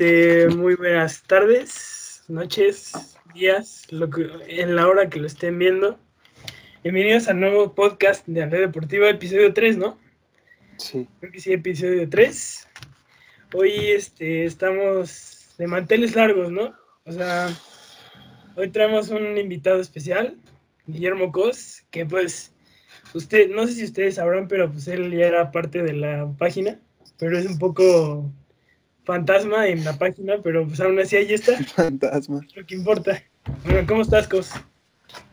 Este, muy buenas tardes, noches, días, lo que, en la hora que lo estén viendo. Bienvenidos al nuevo podcast de Red Deportiva, episodio 3, ¿no? Sí. Creo que sí, episodio 3. Hoy este, estamos de manteles largos, ¿no? O sea, hoy traemos un invitado especial, Guillermo Cos, que pues, usted, no sé si ustedes sabrán, pero pues él ya era parte de la página, pero es un poco fantasma en la página, pero pues aún así ahí está. Fantasma. Lo que importa. Bueno, ¿cómo estás, Cos?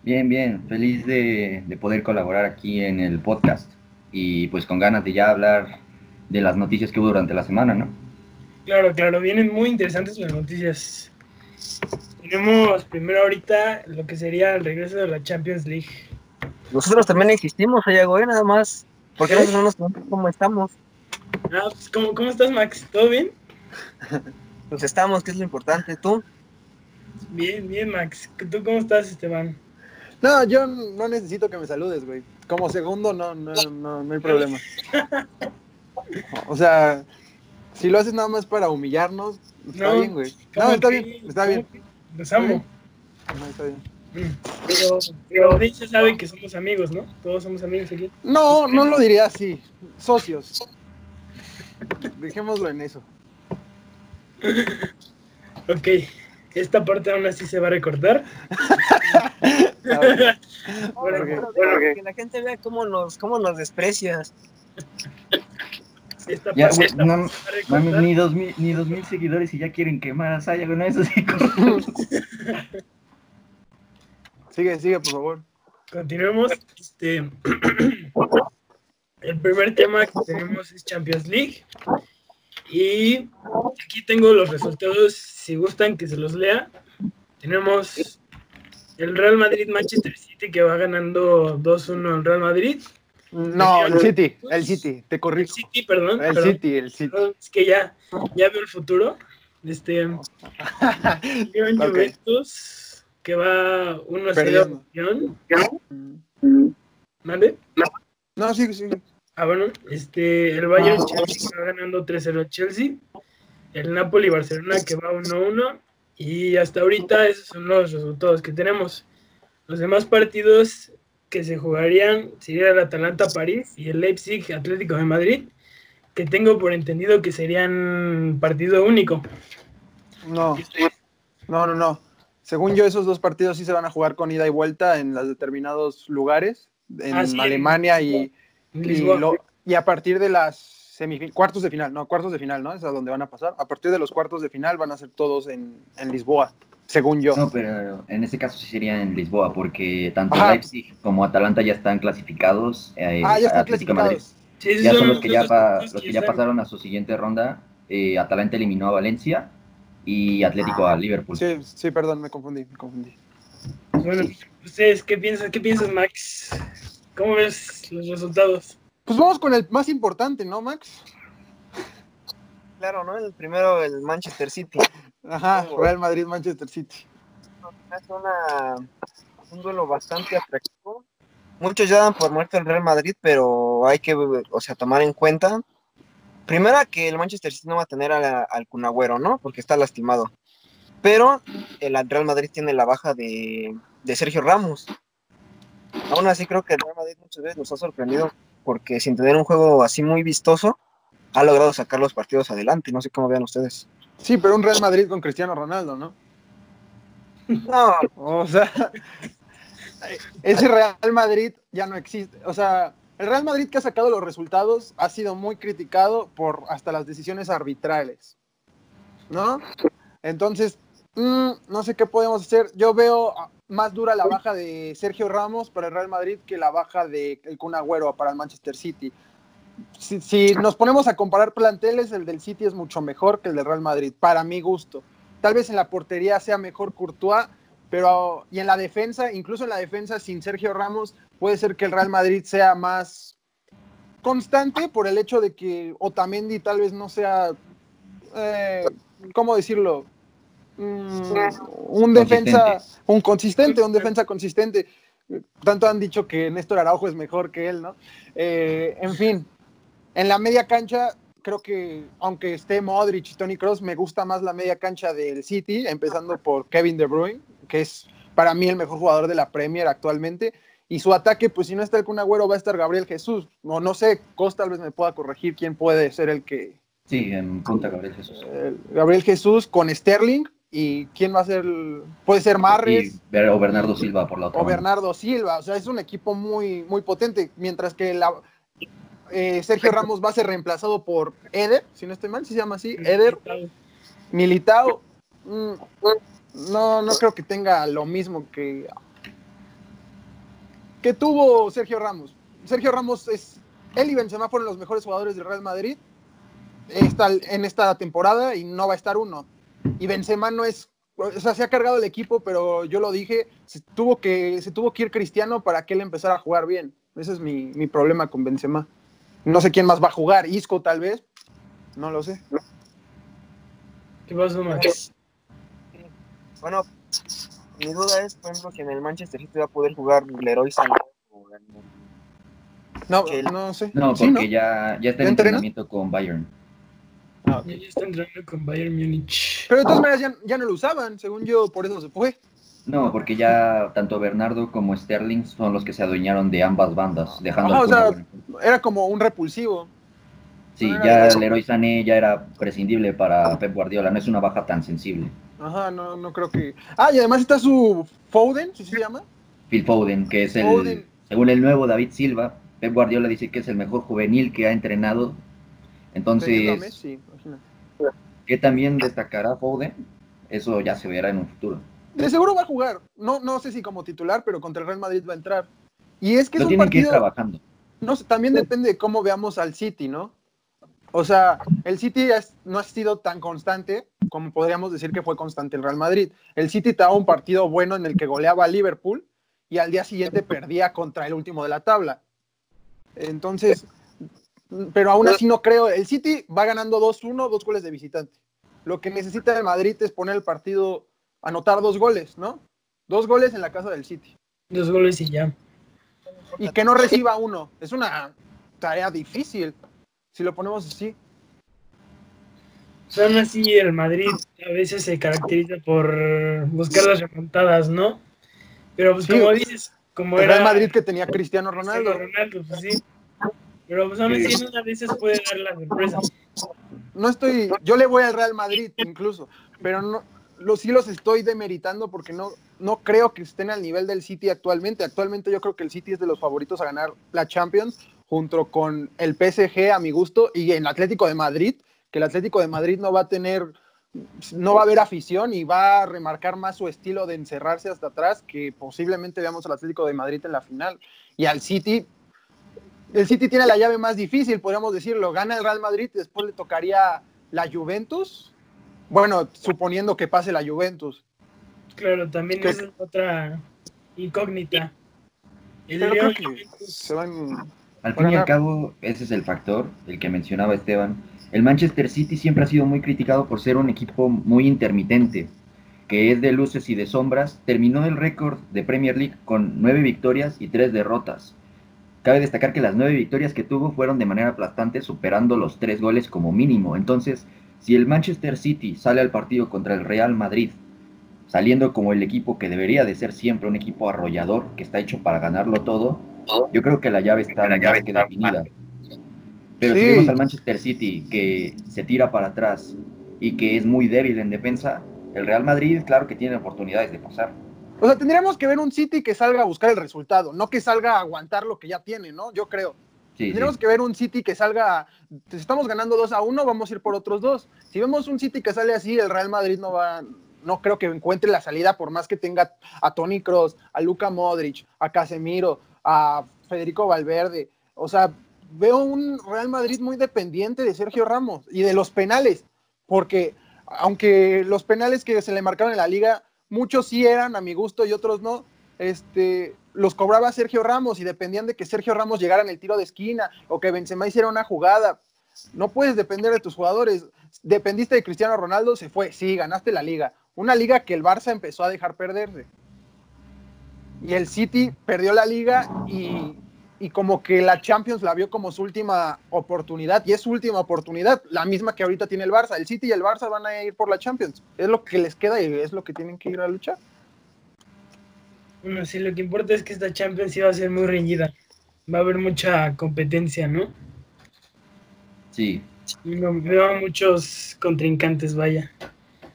Bien, bien, feliz de, de, poder colaborar aquí en el podcast y pues con ganas de ya hablar de las noticias que hubo durante la semana, ¿no? Claro, claro, vienen muy interesantes las noticias. Tenemos primero ahorita lo que sería el regreso de la Champions League. Nosotros también existimos, Ayago, ¿eh? nada más. ¿Por qué ¿Eh? no nos preguntan cómo estamos? Ah, pues, ¿cómo, ¿cómo estás, Max? ¿Todo bien? Pues estamos, que es lo importante. ¿Tú? Bien, bien, Max. ¿Tú cómo estás, Esteban? No, yo no necesito que me saludes, güey. Como segundo, no, no, no, no hay problema. O sea, si lo haces nada más para humillarnos, está No, bien, güey. No, está bien, está bien. Los amo. No, está bien. Pero, pero de hecho saben que somos amigos, ¿no? Todos somos amigos aquí. No, no lo diría así. Socios. Dejémoslo en eso. Ok, esta parte aún así se va a recortar. Bueno, Ok. bueno, Que la gente vea cómo nos, cómo nos desprecias. esta Ya, parte no, ni dos mil, ni dos mil seguidores y ya quieren quemar a Saya con eso. Sí, Sigue, sigue, por favor. Continuemos. Este, el primer tema que tenemos es Champions League. Y aquí tengo los resultados, si gustan que se los lea. Tenemos el Real Madrid-Manchester City que va ganando 2-1 al Real Madrid. No, el City, el City, te El corrijo. City, perdón. El perdón, City, el City. perdón, Es que ya, ya veo el futuro. Este, León Ok. Juventus que va 1-0 Perdiendo. campeón. ¿Mande? No, sigue, sigue. Ah, bueno, este, el Bayern Chelsea que va ganando 3-0 a Chelsea. El Napoli Barcelona que va 1-1. Y hasta ahorita esos son los resultados que tenemos. Los demás partidos que se jugarían sería el Atalanta París y el Leipzig Atlético de Madrid, que tengo por entendido que serían partido único. No, no, no, no. Según yo, esos dos partidos sí se van a jugar con ida y vuelta en los determinados lugares, en Ah, sí, Alemania y, y, Lisboa. lo- y a partir de las semifin- cuartos de final, no, cuartos de final, ¿no? Es a donde van a pasar. A partir de los cuartos de final van a ser todos en, en Lisboa, según yo. No, pero en este caso sí sería en Lisboa, porque tanto Ajá. Leipzig como Atalanta ya están clasificados. eh, ah, ya están clasificados. Sí, Ya son son los que ya, pa- los que ya pasaron a su siguiente ronda. Eh, Atalanta eliminó a Valencia y Atlético a Liverpool. Sí, sí, perdón, me confundí, me confundí. Bueno, ustedes, ¿qué piensan? ¿Qué piensas, Max? ¿Cómo ves los resultados? Pues vamos con el más importante, ¿no, Max? Claro, ¿no? El primero, el Manchester City. Ajá, Real Madrid, Manchester City. Es una, un duelo bastante atractivo. Muchos ya dan por muerto el Real Madrid, pero hay que, o sea, tomar en cuenta. Primera, que el Manchester City no va a tener a la- al Cunagüero, ¿no? Porque está lastimado. Pero el Real Madrid tiene la baja de, de Sergio Ramos. Aún así, creo que el Real Madrid muchas veces nos ha sorprendido porque sin tener un juego así muy vistoso, ha logrado sacar los partidos adelante. No sé cómo vean ustedes. Sí, pero un Real Madrid con Cristiano Ronaldo, ¿no? No, O sea, ese Real Madrid ya no existe. O sea, el Real Madrid que ha sacado los resultados ha sido muy criticado por hasta las decisiones arbitrales. ¿No? Entonces, mm, no sé qué podemos hacer. Yo veo más dura la baja de Sergio Ramos para el Real Madrid que la baja de el Kun Agüero para el Manchester City. Si, si nos ponemos a comparar planteles, el del City es mucho mejor que el del Real Madrid, para mi gusto. Tal vez en la portería sea mejor Courtois, pero y en la defensa, incluso en la defensa sin Sergio Ramos, puede ser que el Real Madrid sea más constante por el hecho de que Otamendi tal vez no sea, eh, ¿cómo decirlo? Mm, un defensa, un consistente, un defensa consistente. Tanto han dicho que Néstor Araujo es mejor que él, ¿no? Eh, en fin, en la media cancha creo que aunque esté Modric y Tony Cross, me gusta más la media cancha del City, empezando por Kevin De Bruyne, que es para mí el mejor jugador de la Premier actualmente. Y su ataque, pues si no está el Kun Agüero, va a estar Gabriel Jesús. O no sé, Costa tal vez me pueda corregir quién puede ser el que. Sí, en punta Gabriel Jesús. Gabriel Jesús con Sterling. ¿Y quién va a ser? Puede ser Marres. o Bernardo Silva por la otra. O Bernardo Silva. O sea, es un equipo muy, muy potente. Mientras que la, eh, Sergio Ramos va a ser reemplazado por Eder, si no estoy mal, si se llama así, Eder. Militao. Mm, no, no creo que tenga lo mismo que, que tuvo Sergio Ramos. Sergio Ramos es. Él y Benzema fueron los mejores jugadores del Real Madrid en esta temporada y no va a estar uno. Y Benzema no es. O sea, se ha cargado el equipo, pero yo lo dije, se tuvo que, se tuvo que ir Cristiano para que él empezara a jugar bien. Ese es mi, mi problema con Benzema. No sé quién más va a jugar, Isco tal vez. No lo sé. ¿Qué pasa, Max? Bueno, mi duda es, por ejemplo, que en el Manchester City va a poder jugar Leroy Sané. No, no sé. No, porque Ya, ya está en entrenamiento con Bayern. Ah, Ya está entrenando con Bayern Múnich. Pero de todas maneras ya, ya, no lo usaban, según yo, por eso se fue. No, porque ya tanto Bernardo como Sterling son los que se adueñaron de ambas bandas, dejando o sea, era como un repulsivo. Sí, ya el héroe Sané ya era prescindible para Pep Guardiola, no es una baja tan sensible. Ajá, no, no creo que. Ah, y además está su Foden, ¿sí se llama? Phil Foden, que es el, según el nuevo David Silva, Pep Guardiola dice que es el mejor juvenil que ha entrenado. Entonces, ¿qué también destacará Foden? Eso ya se verá en un futuro. De seguro va a jugar. No, no sé si como titular, pero contra el Real Madrid va a entrar. Y es que Lo es tienen que ir trabajando. No también depende de cómo veamos al City, ¿no? O sea, el City no ha sido tan constante como podríamos decir que fue constante el Real Madrid. El City estaba un partido bueno en el que goleaba a Liverpool y al día siguiente perdía contra el último de la tabla. Entonces, pero aún así no creo. El City va ganando 2-1, dos goles de visitante. Lo que necesita el Madrid es poner el partido anotar dos goles, ¿no? Dos goles en la casa del City. Dos goles y ya. Y que no reciba uno. Es una tarea difícil, si lo ponemos así. Son así, el Madrid a veces se caracteriza por buscar las remontadas, ¿no? Pero pues como dices, como era... el Madrid que tenía Cristiano Ronaldo. Cristiano Ronaldo, pues sí. Pero pues aún así a veces puede dar la sorpresa. No estoy, yo le voy al Real Madrid incluso, pero no, los, sí los estoy demeritando porque no, no creo que estén al nivel del City actualmente. Actualmente yo creo que el City es de los favoritos a ganar la Champions junto con el PSG a mi gusto y en Atlético de Madrid, que el Atlético de Madrid no va a tener, no va a haber afición y va a remarcar más su estilo de encerrarse hasta atrás que posiblemente veamos al Atlético de Madrid en la final. Y al City, el City tiene la llave más difícil, podríamos decirlo, gana el Real Madrid, después le tocaría la Juventus bueno, suponiendo que pase la Juventus. Claro, también es otra incógnita. Al fin y al cabo, ese es el factor, el que mencionaba Esteban. El Manchester City siempre ha sido muy criticado por ser un equipo muy intermitente, que es de luces y de sombras. Terminó el récord de Premier League con nueve victorias y tres derrotas. Cabe destacar que las nueve victorias que tuvo fueron de manera aplastante, superando los tres goles como mínimo. Entonces, si el Manchester City sale al partido contra el Real Madrid, saliendo como el equipo que debería de ser siempre un equipo arrollador, que está hecho para ganarlo todo, yo creo que la llave está la llave que definida. Pero si vemos al Manchester City que se tira para atrás y que es muy débil en defensa, el Real Madrid, claro que tiene oportunidades de pasar. O sea, tendríamos que ver un City que salga a buscar el resultado, no que salga a aguantar lo que ya tiene, ¿no? Yo creo. Tendríamos que ver un City que salga, si estamos ganando 2 a 1, vamos a ir por otros dos. Si vemos un City que sale así, el Real Madrid no va, no creo que encuentre la salida, por más que tenga a Tony Cross, a Luca Modric, a Casemiro, a Federico Valverde. O sea, veo un Real Madrid muy dependiente de Sergio Ramos y de los penales, porque aunque los penales que se le marcaron en la liga, muchos sí eran a mi gusto y otros no, este, los cobraba Sergio Ramos y dependían de que Sergio Ramos llegara en el tiro de esquina o que Benzema hiciera una jugada. No puedes depender de tus jugadores. Dependiste de Cristiano Ronaldo, se fue. Sí, ganaste la liga. Una liga que el Barça empezó a dejar perderse. Y el City perdió la liga y y como que la Champions la vio como su última oportunidad y es su última oportunidad, la misma que ahorita tiene el Barça. El City y el Barça van a ir por la Champions. Es lo que les queda y es lo que tienen que ir a luchar. Bueno, sí, lo que importa es que esta Champions iba a ser muy reñida. Va a haber mucha competencia, ¿no? Sí. Veo muchos contrincantes, vaya.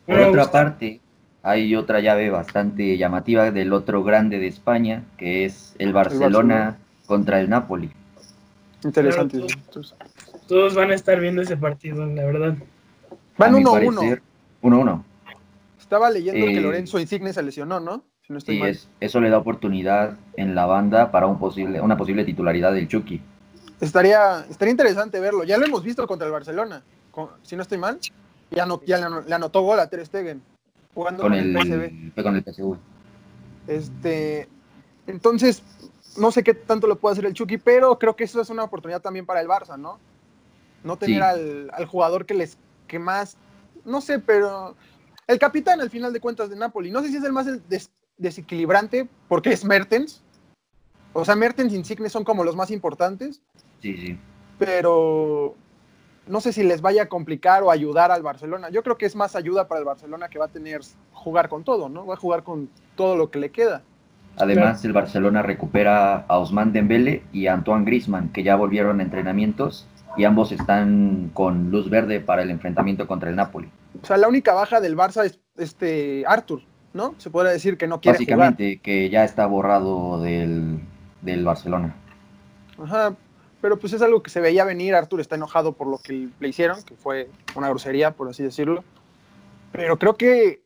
Por otra parte, hay otra llave bastante llamativa del otro grande de España, que es el Barcelona, contra el Napoli. Interesante. todos, van a estar viendo ese partido, la verdad. Van 1-1. 1-1. Estaba leyendo que eh, Lorenzo Insigne se lesionó, ¿no? Si no estoy mal. eso le da oportunidad en la banda para un posible, una posible titularidad del Chucky. Estaría, estaría interesante verlo. Ya lo hemos visto contra el Barcelona, si no estoy mal. Ya, no, ya le, anotó gol a Ter Stegen jugando con, el, PSV. Con el PSV. Este, entonces, no sé qué tanto lo puede hacer el Chucky, pero creo que eso es una oportunidad también para el Barça, ¿no? No tener al, jugador que les que más, no sé, pero el capitán al final de cuentas de Napoli, no sé si es el más desequilibrante porque es Mertens. O sea, Mertens y Insigne son como los más importantes. Sí, sí. Pero no sé si les vaya a complicar o ayudar al Barcelona. Yo creo que es más ayuda para el Barcelona que va a tener jugar con todo, ¿no? Va a jugar con todo lo que le queda. Además, el Barcelona recupera a Osman Dembele y a Antoine Griezmann, que ya volvieron a entrenamientos y ambos están con luz verde para el enfrentamiento contra el Napoli. O sea, la única baja del Barça es este Arthur, ¿no? Se puede decir que no quiere Básicamente, que ya está borrado del, del Barcelona. Ajá, pero pues es algo que se veía venir. Arthur está enojado por lo que le hicieron, que fue una grosería, por así decirlo. Pero creo que,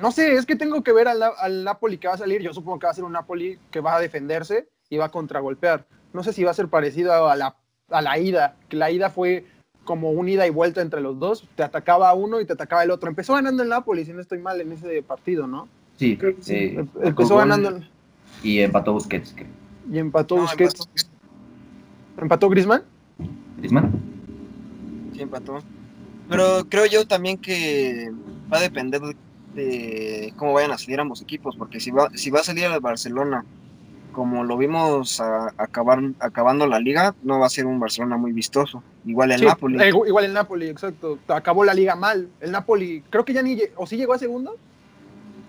no sé, es que tengo que ver al, Napoli que va a salir. Yo supongo que va a ser un Napoli que va a defenderse y va a contragolpear. No sé si va a ser parecido a la, a la ida, que la ida fue como un ida y vuelta entre los dos. Te atacaba uno y te atacaba el otro. Empezó ganando el Napoli, si no estoy mal, en ese partido, ¿no? Sí, eh, empezó ganando. Y empató Busquets. Y empató Busquets. ¿Empató Grisman? ¿Grisman? Sí, empató. Pero creo yo también que va a depender de cómo vayan a salir ambos equipos, porque si va, si va a salir el Barcelona como lo vimos acabar, acabando la liga, no va a ser un Barcelona muy vistoso. Igual el Napoli. Eh, igual el Napoli, exacto. Acabó la liga mal. El Napoli, creo que ya ni. ¿O sí llegó a segundo?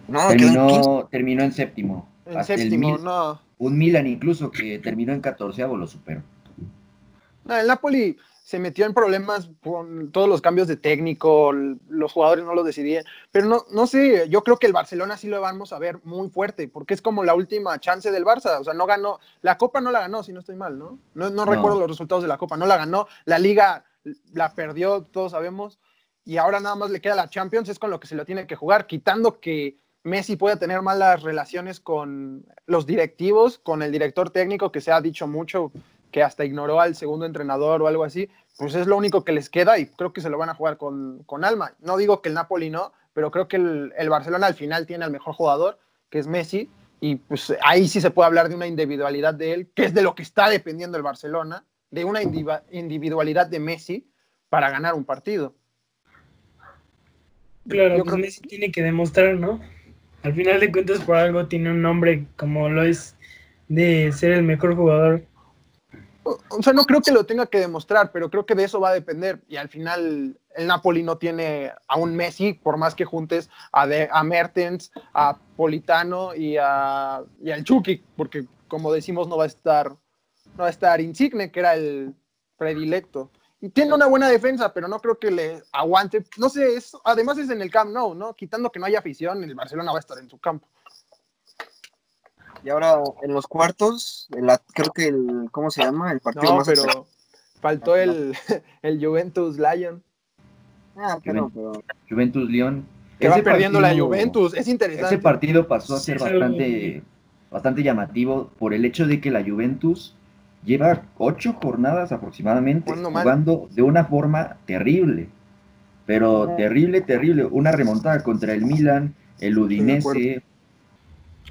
No, terminó, terminó en séptimo. En séptimo, no. Un Milan incluso que terminó en catorceavo lo superó el Napoli se metió en problemas con todos los cambios de técnico, los jugadores no lo decidían, pero no, no sé, yo creo que el Barcelona sí lo vamos a ver muy fuerte, porque es como la última chance del Barça, o sea, no ganó, la Copa no la ganó, si no estoy mal, ¿no? No, recuerdo los resultados de la Copa, no la ganó, la Liga la perdió, todos sabemos, y ahora nada más le queda la Champions, es con lo que se lo tiene que jugar, quitando que Messi pueda tener malas relaciones con los directivos, con el director técnico, que se ha dicho mucho que hasta ignoró al segundo entrenador o algo así, pues es lo único que les queda y creo que se lo van a jugar con, alma. No digo que el Napoli no, pero creo que el, Barcelona al final tiene al mejor jugador, que es Messi, y pues ahí sí se puede hablar de una individualidad de él, que es de lo que está dependiendo el Barcelona, de una individualidad de Messi para ganar un partido. Claro, pues Messi tiene que demostrar, ¿no? Al final de cuentas, por algo tiene un nombre como lo es de ser el mejor jugador o sea, no creo que lo tenga que demostrar, pero creo que de eso va a depender. Y al final, el Napoli no tiene a un Messi, por más que juntes a, a Mertens, a Politano y, a, y al Chucky, porque como decimos, no va a estar, no va a estar Insigne, que era el predilecto. Y tiene una buena defensa, pero no creo que le aguante. No sé, además es en el Camp Nou, ¿no? Quitando que no haya afición, el Barcelona va a estar en su campo. Y ahora en los cuartos, creo que el, ¿cómo se llama? El partido no, pero faltó el, el Juventus Lion. Ah, pero, Juventus León. Que va perdiendo la Juventus, es interesante. Ese partido pasó a ser bastante, bastante llamativo por el hecho de que la Juventus lleva ocho jornadas aproximadamente jugando de una forma terrible. Pero terrible, terrible. Una remontada contra el Milan, el Udinese,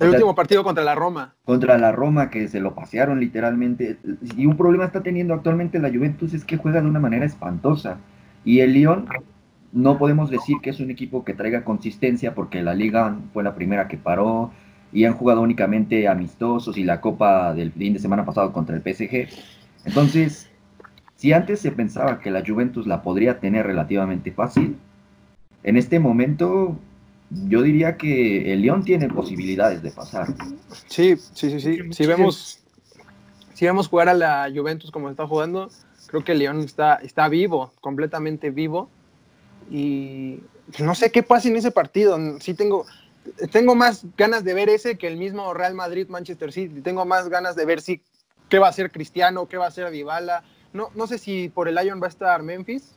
el último partido contra la Roma. Contra la Roma, que se lo pasearon literalmente. Y un problema está teniendo actualmente la Juventus es que juega de una manera espantosa. Y el Lyon, no podemos decir que es un equipo que traiga consistencia porque la liga fue la primera que paró. y han jugado únicamente amistosos y la Copa del fin de semana pasado contra el PSG. Entonces, si antes se pensaba que la Juventus la podría tener relativamente fácil, en este momento yo diría que el León tiene posibilidades de pasar. Sí, sí, sí, sí. Si vemos, si vemos jugar a la Juventus como está jugando, creo que el León está, está vivo, completamente vivo. Y no sé qué pasa en ese partido. Sí tengo, tengo más ganas de ver ese que el mismo Real Madrid Manchester City. Tengo más ganas de ver si qué va a ser Cristiano, qué va a ser Dybala. No, no sé si por el Lyon va a estar Memphis.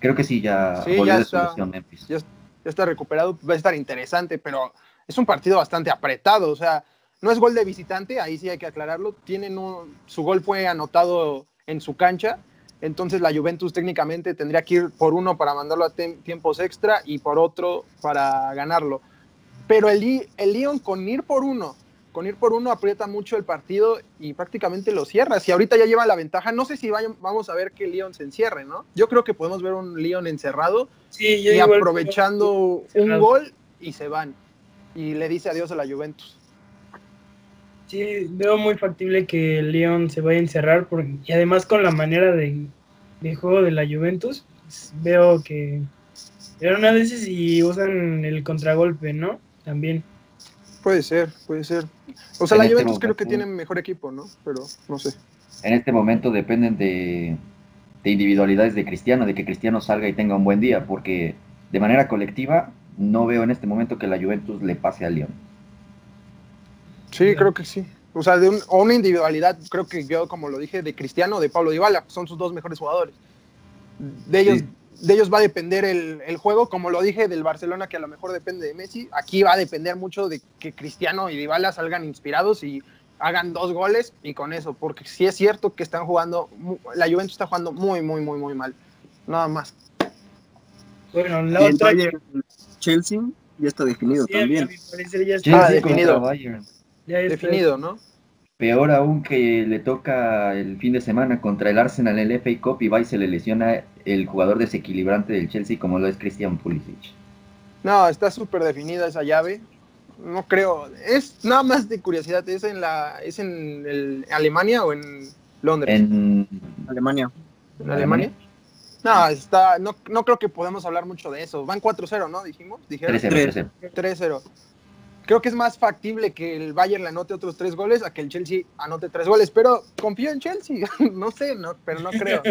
Creo que sí, ya sí, ya está, Memphis. Ya, está recuperado, va a estar interesante, pero es un partido bastante apretado. O sea, no es gol de visitante, ahí sí hay que aclararlo. Su gol fue anotado en su cancha entonces la Juventus técnicamente tendría que ir por uno para mandarlo a tiempos extra y por otro para ganarlo. Pero el, el Lyon con ir por uno, con ir por uno aprieta mucho el partido y prácticamente lo cierra. Si ahorita ya lleva la ventaja, no sé si vamos a ver que el Lyon se encierre, ¿no? Yo creo que podemos ver un Lyon encerrado y aprovechando un gol y se van. Y le dice adiós a la Juventus. Sí, veo muy factible que el Lyon se vaya a encerrar y además con la manera de, juego de la Juventus, pues, veo que era una vez si usan el contragolpe, ¿no? También. Puede ser, puede ser. O sea, la este Juventus creo que tiene mejor equipo, ¿no? Pero no sé. En este momento dependen de, de individualidades de Cristiano, de que Cristiano salga y tenga un buen día, porque de manera colectiva no veo en este momento que la Juventus le pase al Lyon. Sí, creo que sí. O sea, de una individualidad, creo que yo, como lo dije, de Cristiano, de Pablo Dybala, son sus dos mejores jugadores. De ellos, de ellos va a depender el, juego, como lo dije del Barcelona, que a lo mejor depende de Messi. Aquí va a depender mucho de que Cristiano y Dybala salgan inspirados y hagan dos goles y con eso, porque sí es cierto que están jugando, la Juventus está jugando muy, muy, muy, muy mal. Nada más. Bueno, la otra... Chelsea ya está definido también. Ya está definido ya definido, ¿no? Peor aún que le toca el fin de semana contra el Arsenal en el FA Cup y va y se le lesiona el jugador desequilibrante del Chelsea como lo es Christian Pulisic. No, está súper definida esa llave. No creo. Es nada más de curiosidad. ¿Es en la es en Alemania o en Londres? En Alemania. ¿En Alemania? No, está, no, no creo que podemos hablar mucho de eso. Van 4-0, ¿no? Dijimos. 3-0. 3-0 creo que es más factible que el Bayern le anote otros tres goles a que el Chelsea anote tres goles, pero confío en Chelsea, no sé, no, pero no creo.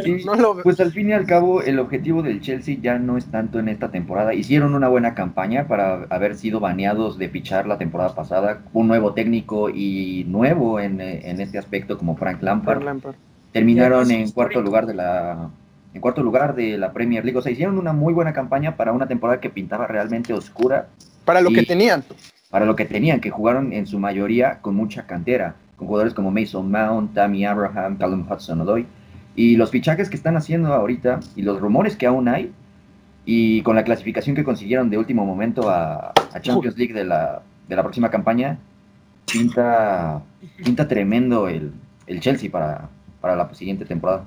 Pues al fin y al cabo, el objetivo del Chelsea ya no es tanto en esta temporada. Hicieron una buena campaña para haber sido baneados de fichar la temporada pasada, un nuevo técnico y nuevo en, este aspecto como Frank Lampard. Terminaron en cuarto lugar de la en cuarto lugar de la Premier League. O sea, hicieron una muy buena campaña para una temporada que pintaba realmente oscura. Para lo que tenían para lo que tenían, que jugaron en su mayoría con mucha cantera, con jugadores como Mason Mount, Tammy Abraham, Callum Hudson-Odoi, y los fichajes que están haciendo ahorita y los rumores que aún hay, y con la clasificación que consiguieron de último momento a, Champions League de la, de la próxima campaña, pinta, pinta tremendo el, Chelsea para, para la siguiente temporada.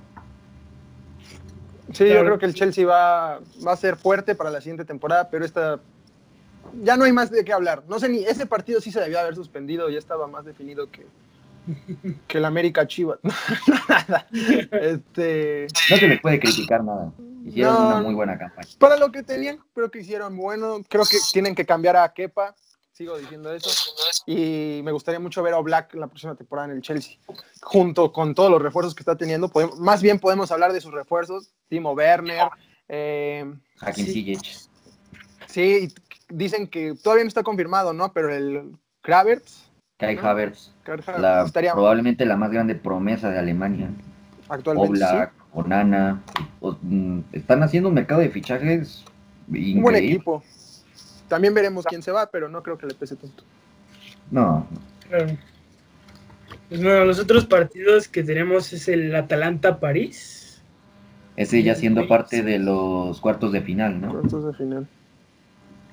Sí, yo creo que el Chelsea va, va a ser fuerte para la siguiente temporada, pero esta ya no hay más de qué hablar. No sé ni, ese partido sí se debía haber suspendido, ya estaba más definido que, que el América Chivas. este... No se les puede criticar nada. Hicieron una muy buena campaña. Para lo que tenían, creo que hicieron bueno. Creo que tienen que cambiar a Kepa. Sigo diciendo eso. Y me gustaría mucho ver a Black la próxima temporada en el Chelsea. Junto con todos los refuerzos que está teniendo. más bien podemos hablar de sus refuerzos. Timo Werner. Eh, sí, sí, dicen que todavía no está confirmado, ¿no? Pero el Kravertz. Kai Havertz, probablemente la más grande promesa de Alemania. Actualmente. Oblak, Onana. Mm, están haciendo un mercado de fichajes increíble. Un buen equipo. También veremos quién se va, pero no creo que le pese tanto. No. Pues bueno, los otros partidos que tenemos es el Atalanta-París. Ese ya siendo parte de los cuartos de final, ¿no? Cuartos de final.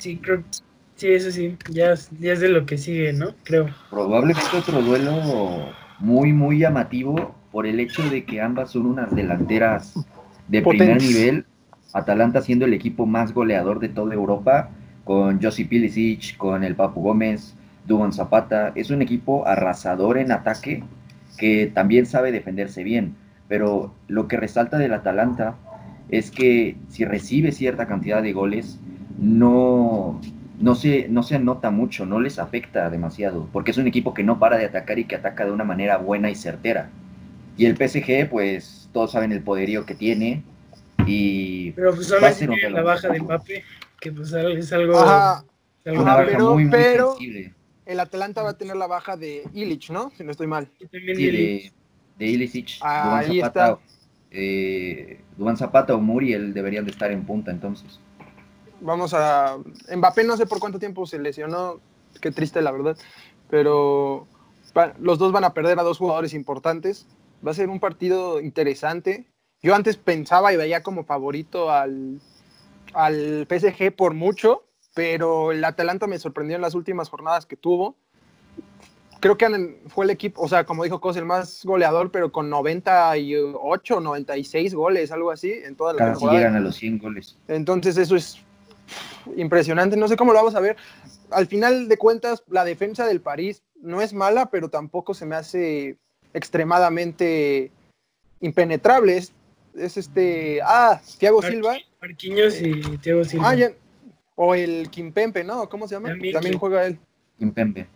Sí, creo sí, eso sí, ya, ya es de lo que sigue, ¿no? Creo. Probablemente otro duelo muy, muy llamativo por el hecho de que ambas son unas delanteras de primer nivel. Atalanta siendo el equipo más goleador de toda Europa, con Josi Pilicic, con el Papu Gómez, Duban Zapata. Es un equipo arrasador en ataque que también sabe defenderse bien. Pero lo que resalta del Atalanta es que si recibe cierta cantidad de goles, no, no, se, no se anota mucho, no les afecta demasiado, porque es un equipo que no para de atacar y que ataca de una manera buena y certera. Y el PSG, pues todos saben el poderío que tiene. Y pero pues solamente tiene la baja de Mbappé, que pues es algo, una baja muy, muy sensible. El Atalanta va a tener la baja de Illich, ¿no? Si no estoy mal. de, de Illich. Ah, ahí está eh, Zapata o Muriel deberían de estar en punta entonces. Vamos a... Mbappé no sé por cuánto tiempo se lesionó, qué triste la verdad, pero los dos van a perder a dos jugadores importantes. Va a ser un partido interesante. Yo antes pensaba y veía como favorito al, al PSG por mucho, pero el Atalanta me sorprendió en las últimas jornadas que tuvo creo que fue el equipo, o sea, como dijo Cos, el más goleador, pero con 98, 96 goles, algo así, en toda la Casi llegan a los 100 goles. Entonces eso es impresionante, no sé cómo lo vamos a ver. Al final de cuentas, la defensa del París no es mala, pero tampoco se me hace extremadamente impenetrable. Es, este, ah, Thiago Silva. Marquinhos y Thiago Silva. Ah, o el Kimpempe, ¿no? ¿Cómo se llama? También, También juega él. Kimpempe.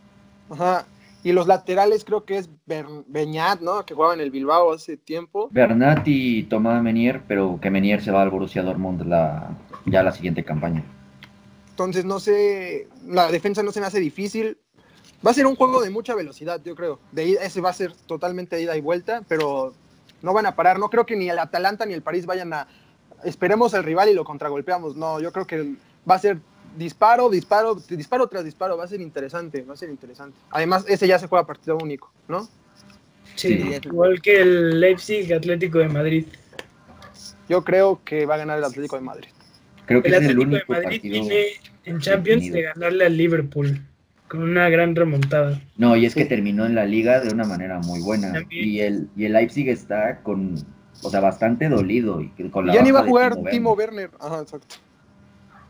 Ajá. Y los laterales creo que es Beñat, ¿no? Que jugaba en el Bilbao hace tiempo. Bernat y Tomás Menier, pero que Menier se va al Borussia Dortmund la, ya la siguiente campaña. Entonces, no sé, la defensa no se me hace difícil. Va a ser un juego de mucha velocidad, yo creo. De ese va a ser totalmente ida y vuelta, pero no van a parar. No creo que ni el Atalanta ni el París vayan a... Esperemos al rival y lo contragolpeamos. No, yo creo que va a ser disparo, disparo, disparo tras disparo, va a ser interesante, va a ser interesante. Además, ese ya se juega partido único, ¿no? Sí, igual que el Leipzig Atlético de Madrid. Yo creo que va a ganar el Atlético de Madrid. Creo que el es el único de Madrid tiene en Champions de ganarle al Liverpool con una gran remontada. No, y es que terminó en la liga de una manera muy buena. Y el, y el Leipzig está con, o sea, bastante dolido. Y con la ya ni va a jugar Timo Werner. Ajá, exacto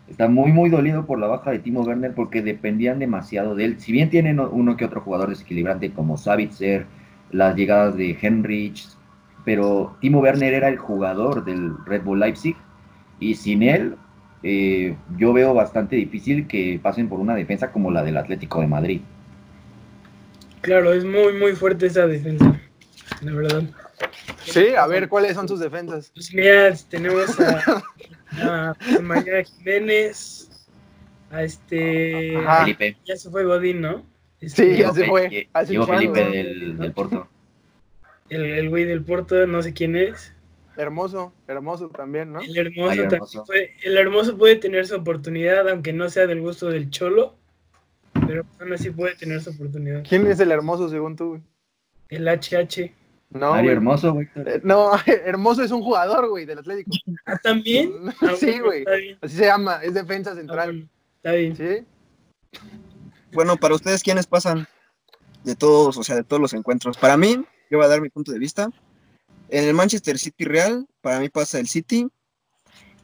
está muy, muy dolido por la baja de Timo Werner porque dependían demasiado de él. Si bien tienen uno que otro jugador desequilibrante como Savitzer, las llegadas de Henrich, pero Timo Werner era el jugador del Red Bull Leipzig y sin él eh, yo veo bastante difícil que pasen por una defensa como la del Atlético de Madrid. Claro, es muy, muy fuerte esa defensa, la verdad. Sí, a ver cuáles son sus defensas. Pues mira, tenemos a a María Jiménez, a este. Felipe. Ya se fue Godín, ¿no? Este, sí, ya se fue. Llegó Felipe del, Porto. El, güey del Porto, no sé quién es. Hermoso, hermoso también, ¿no? El hermoso, también puede, el hermoso puede tener su oportunidad, aunque no sea del gusto del cholo, pero aún así puede tener su oportunidad. ¿Quién es el hermoso según tú? El HH. No, Hermoso, güey. Eh, no, Hermoso es un jugador, güey, del Atlético. ¿Ah, también? sí, ah, güey. Así se llama, es defensa central. está bien. ¿Sí? Bueno, para ustedes, ¿quiénes pasan de todos, o sea, de todos los encuentros? Para mí, yo voy a dar mi punto de vista. En el Manchester City Real, para mí pasa el City.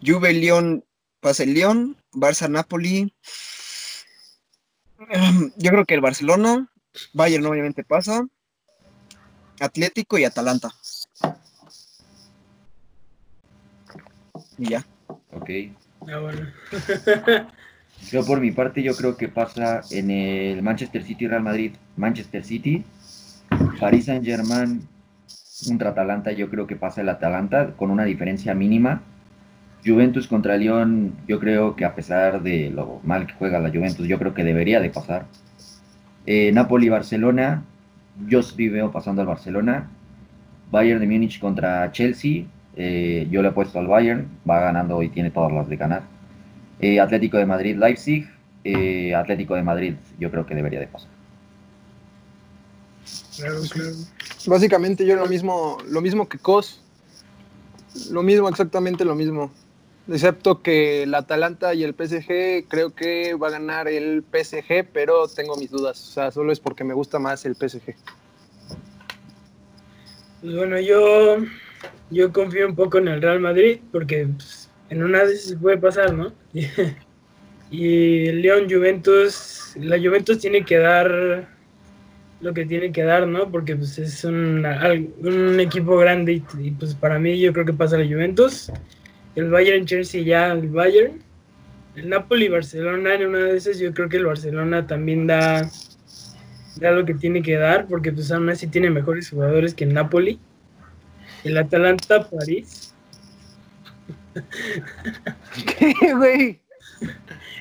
Juve León pasa el León. Barça Napoli. Yo creo que el Barcelona. Bayern obviamente pasa. Atlético y Atalanta. Y ya. Ok. Ah, bueno. yo por mi parte yo creo que pasa en el Manchester City Real Madrid, Manchester City, Paris Saint Germain contra Atalanta, yo creo que pasa el Atalanta con una diferencia mínima. Juventus contra León, yo creo que a pesar de lo mal que juega la Juventus, yo creo que debería de pasar. Eh, Napoli Barcelona, yo sí veo pasando al Barcelona. Bayern de Múnich contra Chelsea. Eh, yo le he puesto al Bayern. Va ganando y tiene todas las de ganar. Eh, Atlético de Madrid, Leipzig. Eh, Atlético de Madrid, yo creo que debería de pasar. Básicamente yo lo mismo, lo mismo que Cos. Lo mismo, exactamente lo mismo. Excepto que el Atalanta y el PSG creo que va a ganar el PSG, pero tengo mis dudas. O sea, solo es porque me gusta más el PSG. Pues bueno, yo, yo confío un poco en el Real Madrid porque pues, en una vez se puede pasar, ¿no? Y el León Juventus, la Juventus tiene que dar lo que tiene que dar, ¿no? Porque pues es un, un equipo grande y, pues para mí yo creo que pasa la Juventus. El Bayern Chelsea ya el Bayern. El Napoli Barcelona en una de esas yo creo que el Barcelona también da, da lo que tiene que dar porque pues aún así tiene mejores jugadores que el Napoli. El Atalanta París. ¿Qué, güey?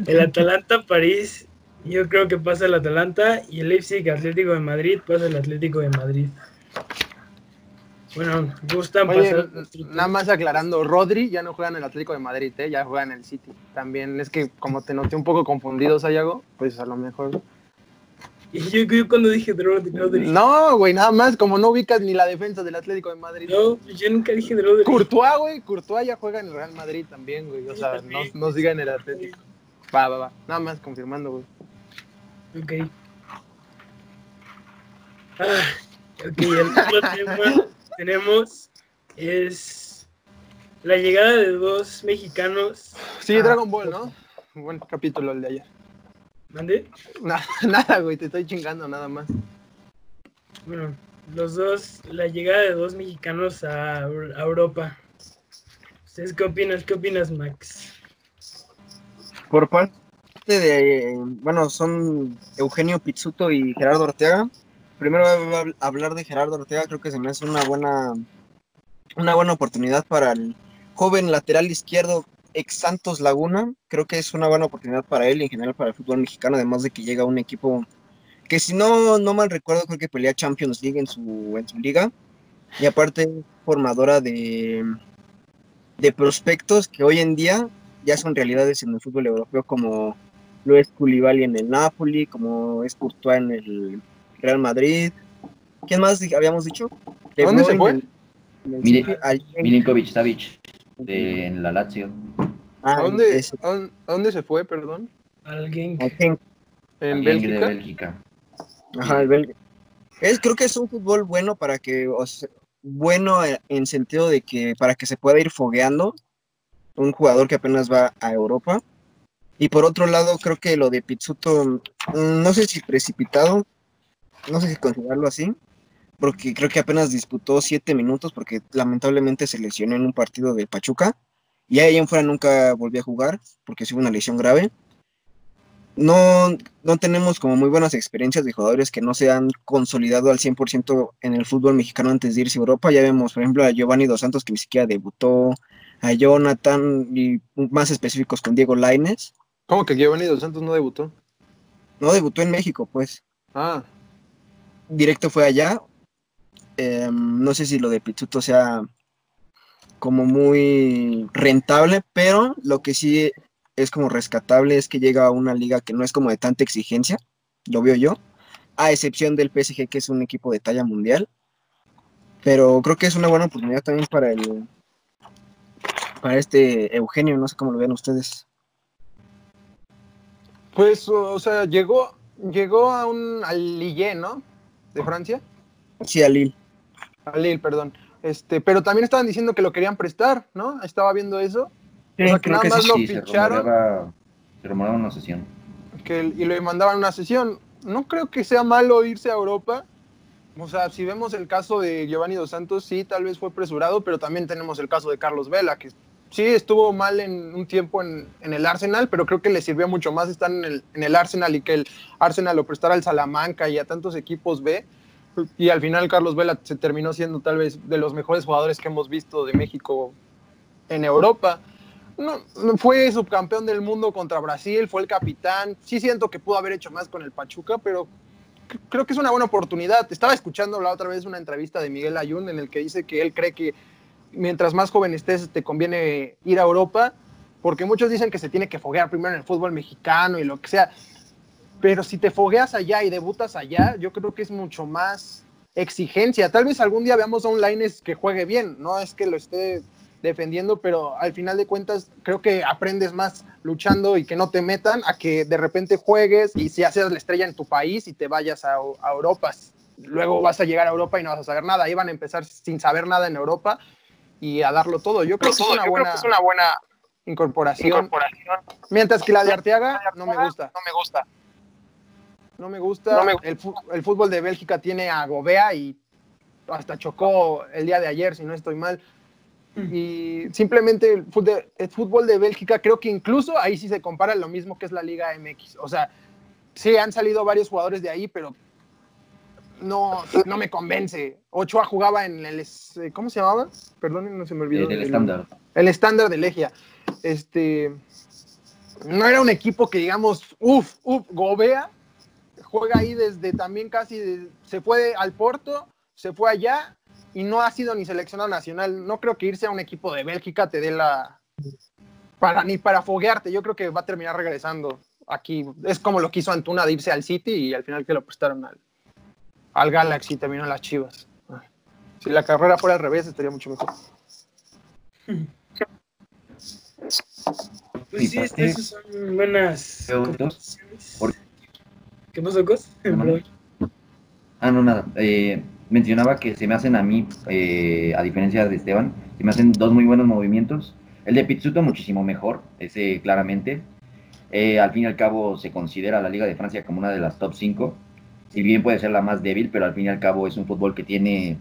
El Atalanta París yo creo que pasa el Atalanta y el Leipzig Atlético de Madrid pasa el Atlético de Madrid. Bueno, gustan pasar. Nada más aclarando, Rodri ya no juega en el Atlético de Madrid, ¿eh? ya juega en el City. También es que como te noté un poco confundido, Sayago, pues a lo mejor. Y yo, yo cuando dije Rodri, No, güey, nada más, como no ubicas ni la defensa del Atlético de Madrid. No, yo nunca dije Rodri. Courtois, güey, Courtois ya juega en el Real Madrid también, güey. O sea, no, no siga en el Atlético. Va, va, va. Nada más confirmando, güey. Ok. Ah, ok, el otro tema tenemos es la llegada de dos mexicanos. Sí, Dragon Ball, ¿no? Buen capítulo el de ayer. ¿Mande? nada, güey, te estoy chingando nada más. Bueno, los dos, la llegada de dos mexicanos a, a Europa. ¿Ustedes qué opinas? ¿Qué opinas, Max? Por parte de, bueno, son Eugenio Pizzuto y Gerardo Ortega. Primero hablar de Gerardo Ortega, creo que se me hace una buena, una buena oportunidad para el joven lateral izquierdo ex Santos Laguna. Creo que es una buena oportunidad para él y en general para el fútbol mexicano, además de que llega un equipo que si no, no mal recuerdo, creo que pelea Champions League en su, en su liga. Y aparte, formadora de, de prospectos que hoy en día ya son realidades en el fútbol europeo como lo es Koulibaly en el Napoli, como es Courtois en el Real Madrid. ¿Quién más habíamos dicho? ¿Dónde se fue? Milinkovic Savic en la Lazio. Ah, ¿A, dónde, dónde, se fue, perdón? Alguien. ¿En Bélgica? De Bélgica. Ajá, el Bélgica. Es, creo que es un fútbol bueno para que, bueno en sentido de que para que se pueda ir fogueando un jugador que apenas va a Europa y por otro lado, creo que lo de Pizzuto, mm, no sé si precipitado, no sé si considerarlo así, porque creo que apenas disputó siete minutos porque lamentablemente se lesionó en un partido de Pachuca y ahí en fuera nunca volvió a jugar porque hubo una lesión grave. No, no tenemos como muy buenas experiencias de jugadores que no se han consolidado al 100% en el fútbol mexicano antes de irse a Europa. Ya vemos, por ejemplo, a Giovanni Dos Santos que ni siquiera debutó, a Jonathan y más específicos con Diego Laines ¿Cómo que Giovanni Dos Santos no debutó? No, debutó en México, pues. Ah. Directo fue allá. Em, no sé si lo de Pizzuto sea como muy rentable, pero lo que sí es como rescatable es que llega a una liga que no es como de tanta exigencia, lo veo yo, a excepción del PSG que es un equipo de talla mundial. Pero creo que es una buena oportunidad también para el para este Eugenio, no sé cómo lo vean ustedes. Pues, o sea, llegó, llegó a un, al Lille, ¿no? De Francia. Sí, al Lille. Al Lille, perdón. Este, pero también estaban diciendo que lo querían prestar, ¿no? Estaba viendo eso. Sí, o sea, que nada más lo ficharon. Se rumoreaba una sesión. Que, y lo mandaban una sesión. No creo que sea malo irse a Europa. O sea, si vemos el caso de Giovanni Dos Santos, sí, tal vez fue apresurado, pero también tenemos el caso de Carlos Vela, que sí estuvo mal en un tiempo en, el Arsenal, pero creo que le sirvió mucho más estar en el, en el, Arsenal y que el Arsenal lo prestara al Salamanca y a tantos equipos B. Y al final Carlos Vela se terminó siendo tal vez de los mejores jugadores que hemos visto de México en Europa. No, fue subcampeón del mundo contra Brasil, fue el capitán. Sí siento que pudo haber hecho más con el Pachuca, pero creo que es una buena oportunidad. Estaba escuchando la otra vez una entrevista de Miguel Ayun en el que dice que él cree que mientras más joven estés, te conviene ir a Europa, porque muchos dicen que se tiene que foguear primero en el fútbol mexicano y lo que sea. Pero si te fogueas allá y debutas allá, yo creo que es mucho más exigencia. Tal vez algún día veamos a un Lines que juegue bien, no es que lo esté defendiendo, pero al final de cuentas creo que aprendes más luchando y que no te metan a que de repente juegues y si haces la estrella en tu país y te vayas a, a Europa. Luego vas a llegar a Europa y no vas a saber nada. Iban a empezar sin saber nada en Europa y a darlo todo. Yo creo, que, es una buena, incorporación. Mientras que la de Arteaga no me gusta. No me gusta. No me gusta. El, el, fútbol de Bélgica tiene a Gobea y hasta chocó el día de ayer, si no estoy mal. Y simplemente el fútbol, de, el fútbol de Bélgica, creo que incluso ahí sí se compara lo mismo que es la Liga MX. O sea, sí han salido varios jugadores de ahí, pero no, no me convence. Ochoa jugaba en el. ¿Cómo se llamaba? Perdón, no se me olvidó. El estándar. El estándar de Legia. Este. No era un equipo que digamos, uff, uff, Gobea. Juega ahí desde también casi. se fue al Porto, se fue allá y no ha sido ni seleccionado nacional. No creo que irse a un equipo de Bélgica te dé la. Para, ni para foguearte. Yo creo que va a terminar regresando aquí. Es como lo quiso Antuna de irse al City y al final que lo prestaron al, al Galaxy terminó en las Chivas. Si la carrera fuera al revés, estaría mucho mejor. Pues sí, estas son buenas. ¿Qué pasó, Cos? Ah, no, nada. Eh, mencionaba que se me hacen a mí, eh, a diferencia de Esteban, se me hacen dos muy buenos movimientos. El de Pizzuto muchísimo mejor, ese claramente. Eh, al fin y al cabo se considera la Liga de Francia como una de las top 5 si bien puede ser la más débil, pero al fin y al cabo es un fútbol que tiene,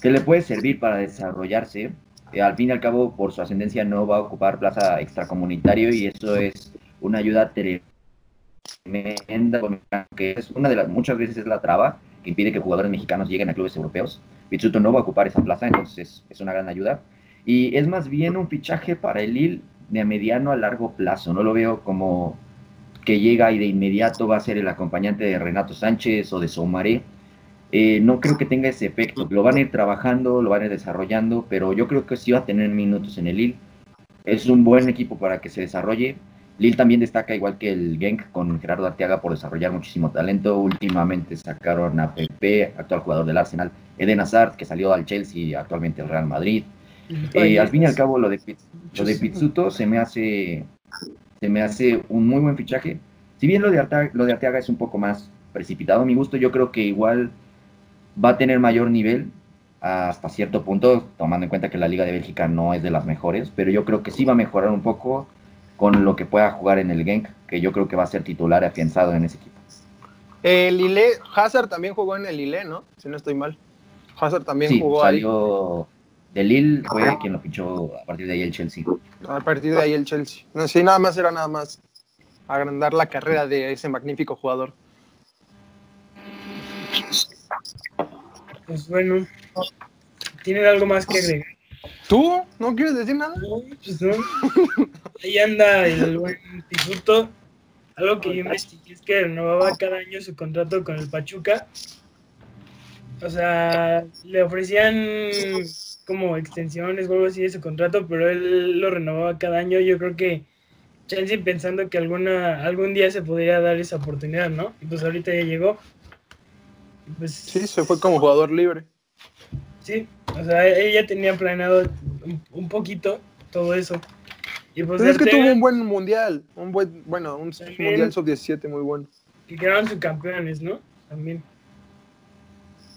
que le puede servir para desarrollarse. Eh, al fin y al cabo, por su ascendencia, no va a ocupar plaza extracomunitario y eso es una ayuda tremenda, que es una de las, muchas veces es la traba que impide que jugadores mexicanos lleguen a clubes europeos. Pizzuto no va a ocupar esa plaza, entonces es una gran ayuda. Y es más bien un fichaje para el Lille de mediano a largo plazo, no lo veo como que llega y de inmediato va a ser el acompañante de Renato Sánchez o de Soumaré. Eh, no creo que tenga ese efecto. Lo van a ir trabajando, lo van a ir desarrollando, pero yo creo que sí va a tener minutos en el Lille. Es un buen equipo para que se desarrolle. Lille también destaca, igual que el Genk, con Gerardo Arteaga por desarrollar muchísimo talento. Últimamente sacaron a Pepe, actual jugador del Arsenal, Eden Hazard, que salió al Chelsea, actualmente al Real Madrid. Eh, al fin y al cabo, lo de, lo de Pizzuto se me hace se me hace un muy buen fichaje. Si bien lo de, Arteaga, lo de Arteaga es un poco más precipitado a mi gusto, yo creo que igual va a tener mayor nivel hasta cierto punto, tomando en cuenta que la Liga de Bélgica no es de las mejores, pero yo creo que sí va a mejorar un poco con lo que pueda jugar en el Genk, que yo creo que va a ser titular afianzado en ese equipo. El Lille, Hazard también jugó en el Lille, ¿no? Si no estoy mal. Hazard también sí, jugó salió de Lille, fue quien lo fichó a partir de ahí el Chelsea. A partir de ahí el Chelsea. No, sí, nada más era nada más agrandar la carrera de ese magnífico jugador. Pues bueno, ¿tienen algo más que agregar? ¿Tú? ¿No quieres decir nada? No, pues no. Ahí anda el buen Pisuto. Algo que yo investigué es que renovaba cada año su contrato con el Pachuca. O sea, le ofrecían como extensiones o algo así de su contrato, pero él lo renovaba cada año. Yo creo que Chelsea pensando que alguna algún día se podría dar esa oportunidad, ¿no? Y pues ahorita ya llegó. Pues, sí, se fue como jugador libre. Sí, o sea, ella tenía planeado un, poquito todo eso. Y pues pero es que tuvo un buen mundial, un buen, bueno, un mundial sub-17 muy bueno. Que quedaron subcampeones, ¿no? También.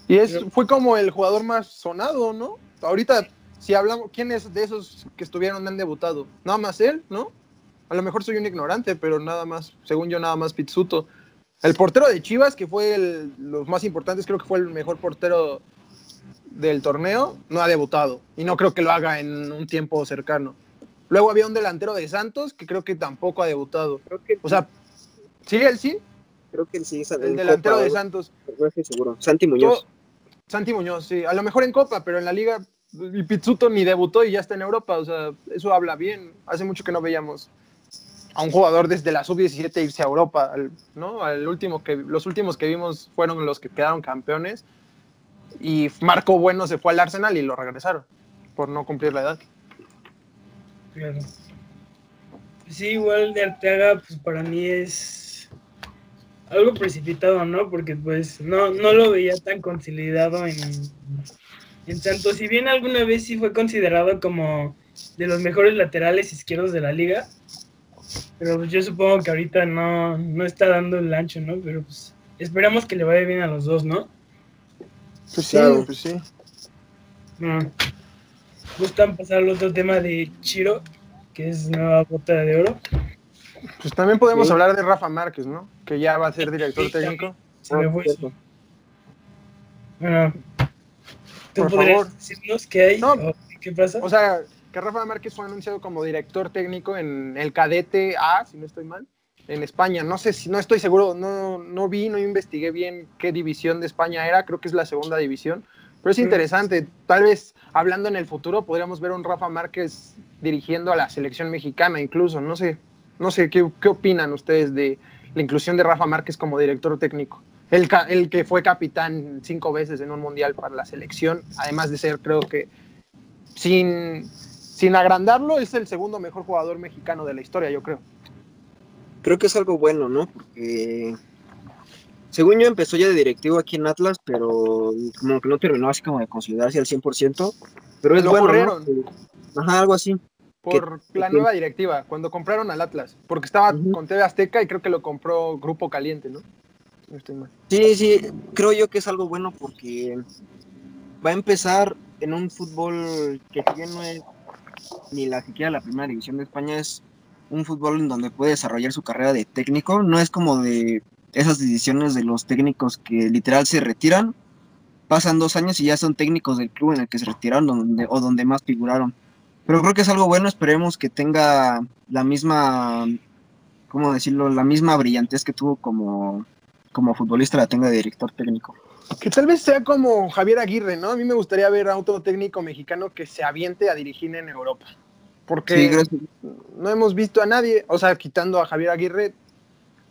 Y es, fue como el jugador más sonado, ¿no? Ahorita, si hablamos, ¿quiénes de esos que estuvieron han debutado? Nada más él, ¿no? A lo mejor soy un ignorante, pero nada más, según yo, nada más Pizzuto. El portero de Chivas, que fue el, los más importantes, creo que fue el mejor portero del torneo, no ha debutado. Y no creo que lo haga en un tiempo cercano. Luego había un delantero de Santos que creo que tampoco ha debutado. Creo que, o sea, ¿sí él sí? Creo que sí. El, delantero de Santos. No seguro. Santi Muñoz. Santi Muñoz, sí. A lo mejor en Copa, pero en la liga y Pizzuto ni debutó y ya está en Europa. O sea, eso habla bien. Hace mucho que no veíamos a un jugador desde la sub-17 irse a Europa, ¿no? Al último que, los últimos que vimos fueron los que quedaron campeones y Marco Bueno se fue al Arsenal y lo regresaron por no cumplir la edad. Claro. Sí, igual de Arteaga, pues para mí es algo precipitado, ¿no? Porque pues no, no lo veía tan consolidado en, en Santos. Si bien alguna vez sí fue considerado como de los mejores laterales izquierdos de la liga, pero pues yo supongo que ahorita no, no está dando el ancho, ¿no? Pero pues esperamos que le vaya bien a los dos, ¿no? Pues sí, pues sí. No. Gustan pasar al otro tema de Chiro, que es nueva bota de oro. Pues también podemos hablar de Rafa Márquez, ¿no? Que ya va a ser director técnico. Se me fue eso. Bueno, ¿tú Por podrías favor. decirnos qué hay? No, ¿Qué pasa? O sea, que Rafa Márquez fue anunciado como director técnico en el cadete A, si no estoy mal, en España. No sé si, no estoy seguro, no, no vi, no investigué bien qué división de España era, creo que es la segunda división, pero es interesante. Tal vez hablando en el futuro podríamos ver un Rafa Márquez dirigiendo a la selección mexicana incluso, no sé, no sé, ¿qué, qué opinan ustedes de la inclusión de Rafa Márquez como director técnico? El, el que fue capitán cinco veces en un mundial para la selección, además de ser, creo que, sin, sin agrandarlo, es el segundo mejor jugador mexicano de la historia, yo creo. Creo que es algo bueno, ¿no? Porque según yo empezó ya de directivo aquí en Atlas, pero como que no terminó así como de consolidarse al 100%. Pero es bueno, Ajá, algo así. Por la nueva directiva, cuando compraron al Atlas, porque estaba con TV Azteca y creo que lo compró Grupo Caliente, ¿no? Sí, sí, creo yo que es algo bueno porque va a empezar en un fútbol que si bien no es ni la siquiera la primera división de España, es un fútbol en donde puede desarrollar su carrera de técnico, no es como de esas decisiones de los técnicos que literal se retiran, pasan dos años y ya son técnicos del club en el que se retiraron donde, o donde más figuraron. Pero creo que es algo bueno, esperemos que tenga la misma, ¿cómo decirlo? La misma brillantez que tuvo como, como futbolista, la tenga de director técnico. Que tal vez sea como Javier Aguirre, ¿no? A mí me gustaría ver a otro técnico mexicano que se aviente a dirigir en Europa. Porque no hemos visto a nadie, o sea, quitando a Javier Aguirre.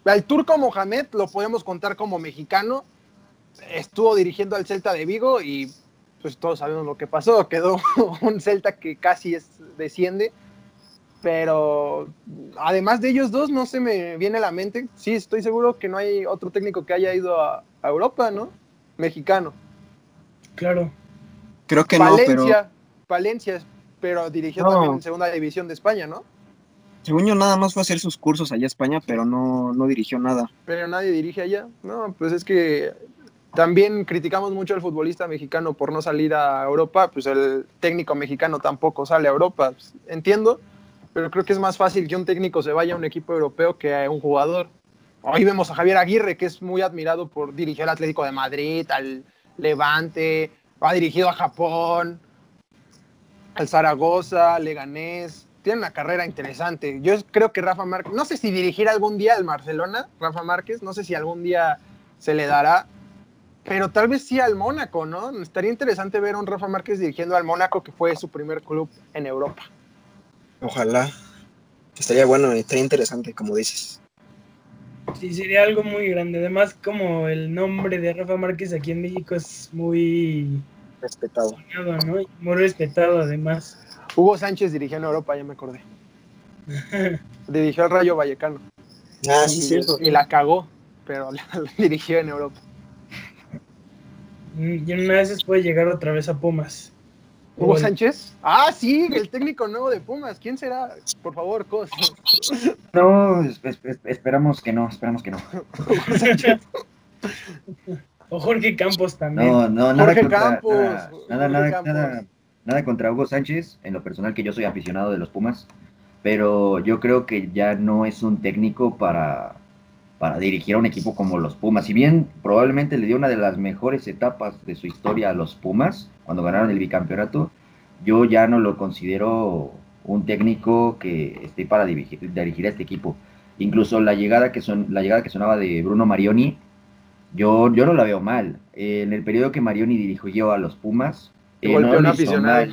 Al turco Mohamed lo podemos contar como mexicano. Estuvo dirigiendo al Celta de Vigo y pues todos sabemos lo que pasó. Quedó un Celta que casi es, desciende. Pero además de ellos dos, no se me viene a la mente. Sí, estoy seguro que no hay otro técnico que haya ido a, Europa, ¿no? Mexicano. Claro. Creo que no, pero... Valencia, pero dirigió también en segunda división de España, ¿no? Según yo, nada más fue a hacer sus cursos allá a España, pero no, no dirigió nada. Pero nadie dirige allá. No, pues es que también criticamos mucho al futbolista mexicano por no salir a Europa, pues el técnico mexicano tampoco sale a Europa. Pues, entiendo, pero creo que es más fácil que un técnico se vaya a un equipo europeo que a un jugador. Hoy vemos a Javier Aguirre, que es muy admirado por dirigir al Atlético de Madrid, al Levante, ha dirigido a Japón, al Zaragoza, Leganés. Tiene una carrera interesante. Yo creo que Rafa Márquez, no sé si dirigirá algún día al Barcelona, Rafa Márquez, no sé si algún día se le dará, pero tal vez sí al Mónaco, ¿no? Estaría interesante ver a un Rafa Márquez dirigiendo al Mónaco, que fue su primer club en Europa. Ojalá. Estaría bueno, estaría interesante, como dices. Sí, sería algo muy grande. Además, como el nombre de Rafa Márquez aquí en México es muy respetado. Muy respetado, además. Hugo Sánchez dirigió en Europa, ya me acordé. dirigió al Rayo Vallecano. Ah, sí, y, la cagó, pero la dirigió en Europa. Y una vez puede llegar otra vez a Pumas. ¿Hugo Sánchez? Ah, sí, el técnico nuevo de Pumas. ¿Quién será? Por favor, Cos. No, esperamos que no, esperamos que no. o Jorge Campos también. No, no, nada Jorge contra, Campos. Nada, nada, nada, nada, contra Hugo Sánchez. En lo personal que yo soy aficionado de los Pumas. Pero yo creo que ya no es un técnico para, para dirigir a un equipo como los Pumas. Si bien probablemente le dio una de las mejores etapas de su historia a los Pumas, cuando ganaron el bicampeonato, yo ya no lo considero un técnico que esté para dirigir, dirigir a este equipo. Incluso la llegada que son la llegada que sonaba de Bruno Marioni, yo, yo no la veo mal. en el periodo que Marioni dirigió a los Pumas, eh, no lo hizo mal,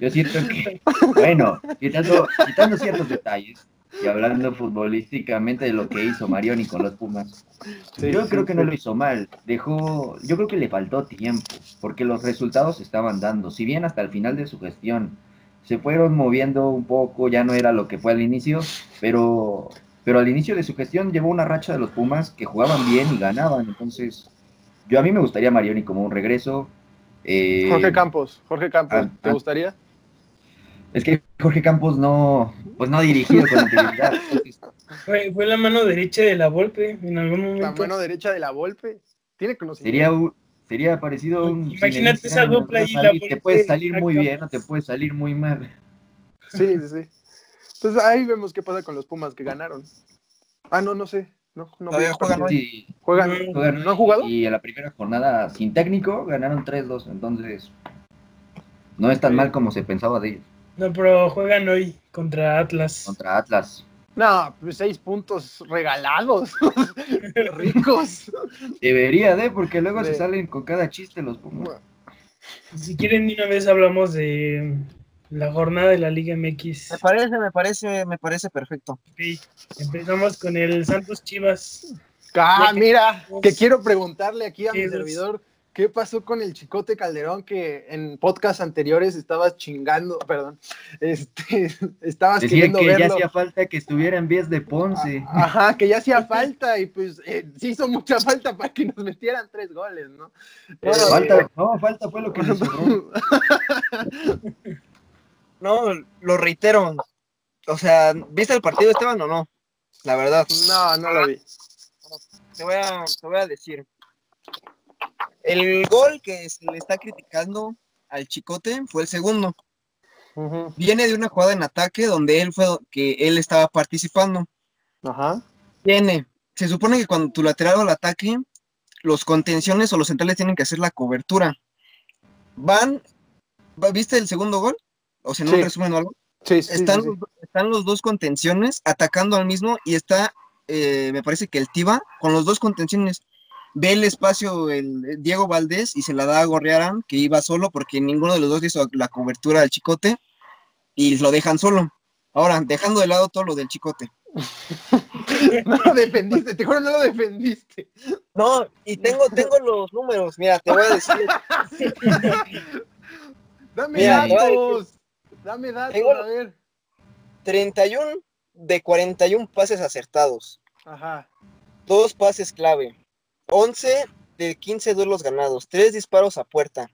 Yo siento que, bueno, quitando, quitando ciertos detalles, y hablando futbolísticamente de lo que hizo Marioni con los Pumas, yo creo que no lo hizo mal. Dejó, yo creo que le faltó tiempo, porque los resultados estaban dando. Si bien hasta el final de su gestión se fueron moviendo un poco, ya no era lo que fue al inicio, pero, pero al inicio de su gestión llevó una racha de los Pumas que jugaban bien y ganaban. Entonces, yo a mí me gustaría Marioni como un regreso. Eh, Jorge Campos, Jorge Campos, ¿te gustaría? Es que Jorge Campos no, pues no ha dirigido con anterioridad. Fue, fue, la mano derecha de la Volpe en algún momento. La mano derecha de la Volpe. Tiene conocimiento. Sería, sería parecido a un. Imagínate esa dupla ahí. te puede salir muy bien o te puede salir muy mal. Sí, sí, sí. Pues ahí vemos qué pasa con los Pumas que ganaron. Ah, no, no sé. No, no juegan. Sí, Juegan, juegan ¿No han jugado? Y en la primera jornada sin técnico ganaron 3-2, entonces no es tan Sí. mal como se pensaba de ellos. No, pero juegan hoy contra Atlas. Contra Atlas. No, pues seis puntos regalados. Ricos. Debería de, porque luego se salen con cada chiste los Pumas. Si quieren, una vez hablamos de la jornada de la Liga MX. Me parece, me parece, me parece perfecto. Ok, Empezamos con el Santos Chivas. Ah, mira, que quiero preguntarle aquí a mi servidor, ¿qué pasó con el Chicote Calderón que en podcasts anteriores estabas chingando, perdón, este, estabas Decía queriendo que ya hacía falta que estuviera en vez de Ponce. Ajá, que ya hacía falta y pues eh, sí hizo mucha falta para que nos metieran tres goles, ¿no? Eh, Falta, no, falta fue lo que sobró. No, lo reitero. O sea, ¿viste el partido, Esteban, o no? La verdad. No, no lo vi. Te voy a, te voy a decir. El gol que se le está criticando al Chicote fue el segundo. Viene de una jugada en ataque donde él fue que él estaba participando. Ajá. Tiene. Se supone que cuando tu lateral va al ataque, los contenciones o los centrales tienen que hacer la cobertura. Van, va- ¿viste el segundo gol? O sea, Sí. resumen o algo. Sí, sí, Están. Los, están los dos contenciones atacando al mismo y está, eh, me parece que el Tiva con los dos contenciones. Ve el espacio el, el Diego Valdés y se la da a Gorriarán, que iba solo porque ninguno de los dos hizo la cobertura al Chicote y lo dejan solo. Ahora, dejando de lado todo lo del Chicote. No lo defendiste, te juro no lo defendiste. No, y tengo, tengo los números, mira, te voy a decir. Dame Mira, datos. Dame datos, Tengo- a ver. 31 de 41 pases acertados, Ajá. dos pases clave, 11 de 15 duelos ganados, 3 disparos a puerta,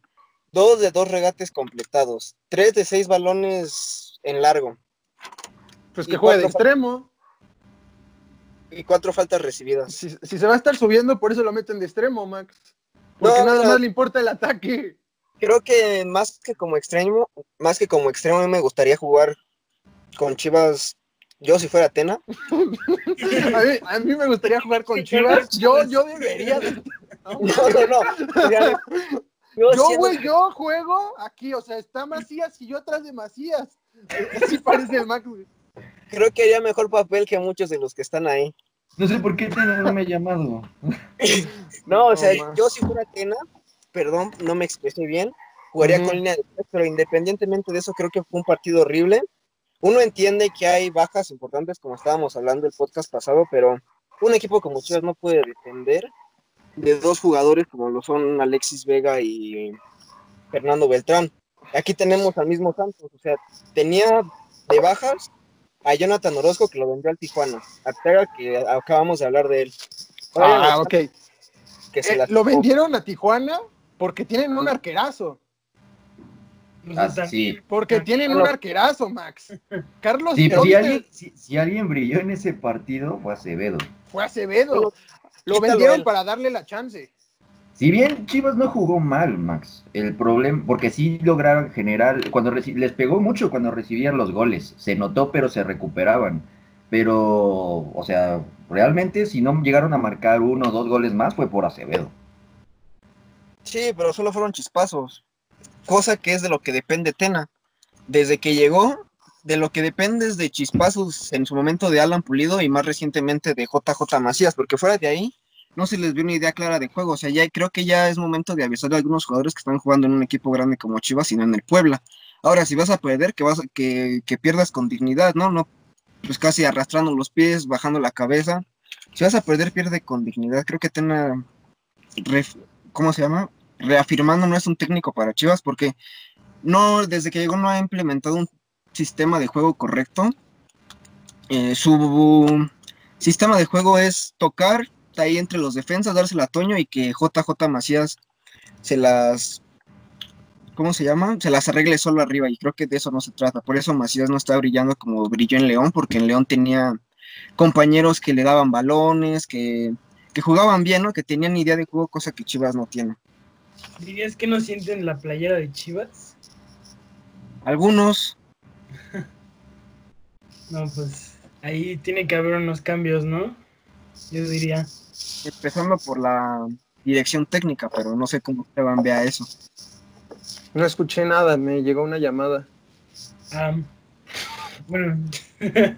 2 de 2 regates completados, 3 de 6 balones en largo Pues que juegue de extremo. y 4 faltas recibidas. Si, si se va a estar subiendo, por eso lo meten de extremo, Max. Porque No, nada no. más le importa el ataque. Creo que más que como extremo, más que como extremo, a mí me gustaría jugar con Chivas. Yo si fuera Atena, A mí, a mí me gustaría jugar con Chivas. Yo, yo debería. de- no, no, no. yo güey, yo juego aquí. O sea, está Macías y yo atrás de Macías. Así parece el güey. creo que haría mejor papel que muchos de los que están ahí. No sé por qué Tena no me ha llamado. No, o sea, yo si fuera Atena, perdón, no me expresé bien, jugaría con línea de tres, pero independientemente de eso, creo que fue un partido horrible. Uno entiende que hay bajas importantes, como estábamos hablando el podcast pasado, pero un equipo como Chivas no puede depender de dos jugadores como lo son Alexis Vega y Fernando Beltrán. Aquí tenemos al mismo Santos, o sea, tenía de bajas a Jonathan Orozco que lo vendió al Tijuana, Arteaga que acabamos de hablar de él. Ah, ok. que se Eh, la lo vendieron a Tijuana porque tienen un arquerazo. Pues Ah, sí. Porque tienen bueno. un arquerazo, Max. Carlos Sí, pero si alguien, si, si alguien brilló en ese partido fue Acevedo. fue Acevedo. Lo vendieron para darle la chance. Si bien Chivas no jugó mal, Max, el problema, porque sí lograron generar, cuando les pegó mucho cuando recibían los goles, se notó, pero se recuperaban. Pero, o sea, realmente si no llegaron a marcar uno o dos goles más fue por Acevedo. Sí, pero solo fueron chispazos. Cosa que es de lo que depende Tena. Desde que llegó, de lo que depende es de chispazos en su momento de Alan Pulido y más recientemente de JJ Macías, porque fuera de ahí no se les vio una idea clara de juego. O sea, ya creo que ya es momento de avisar a algunos jugadores que están jugando en un equipo grande como Chivas y no en el Puebla. Ahora, si vas a perder, que vas a- que, que pierdas con dignidad, ¿no? No, pues casi arrastrando los pies, bajando la cabeza. Si vas a perder, pierde con dignidad. Creo que Tena, ¿cómo se llama? Reafirmando no es un técnico para Chivas porque no desde que llegó no ha implementado un sistema de juego correcto. Eh, su sistema de juego es tocar ahí entre los defensas, dársela a Toño y que JJ Macías se las ¿cómo se llama? Se las arregle solo arriba y creo que de eso no se trata. Por eso Macías no está brillando como brilló en León porque en León tenía compañeros que le daban balones, que, que jugaban bien, ¿no? Que tenían idea de juego, cosa que Chivas no tiene. ¿Dirías que no sienten la playera de Chivas? Algunos, No, pues ahí tiene que haber unos cambios, ¿no? Yo diría. Empezando por la dirección técnica, pero no sé cómo se van a eso. No escuché nada, me llegó una llamada. Ah, bueno,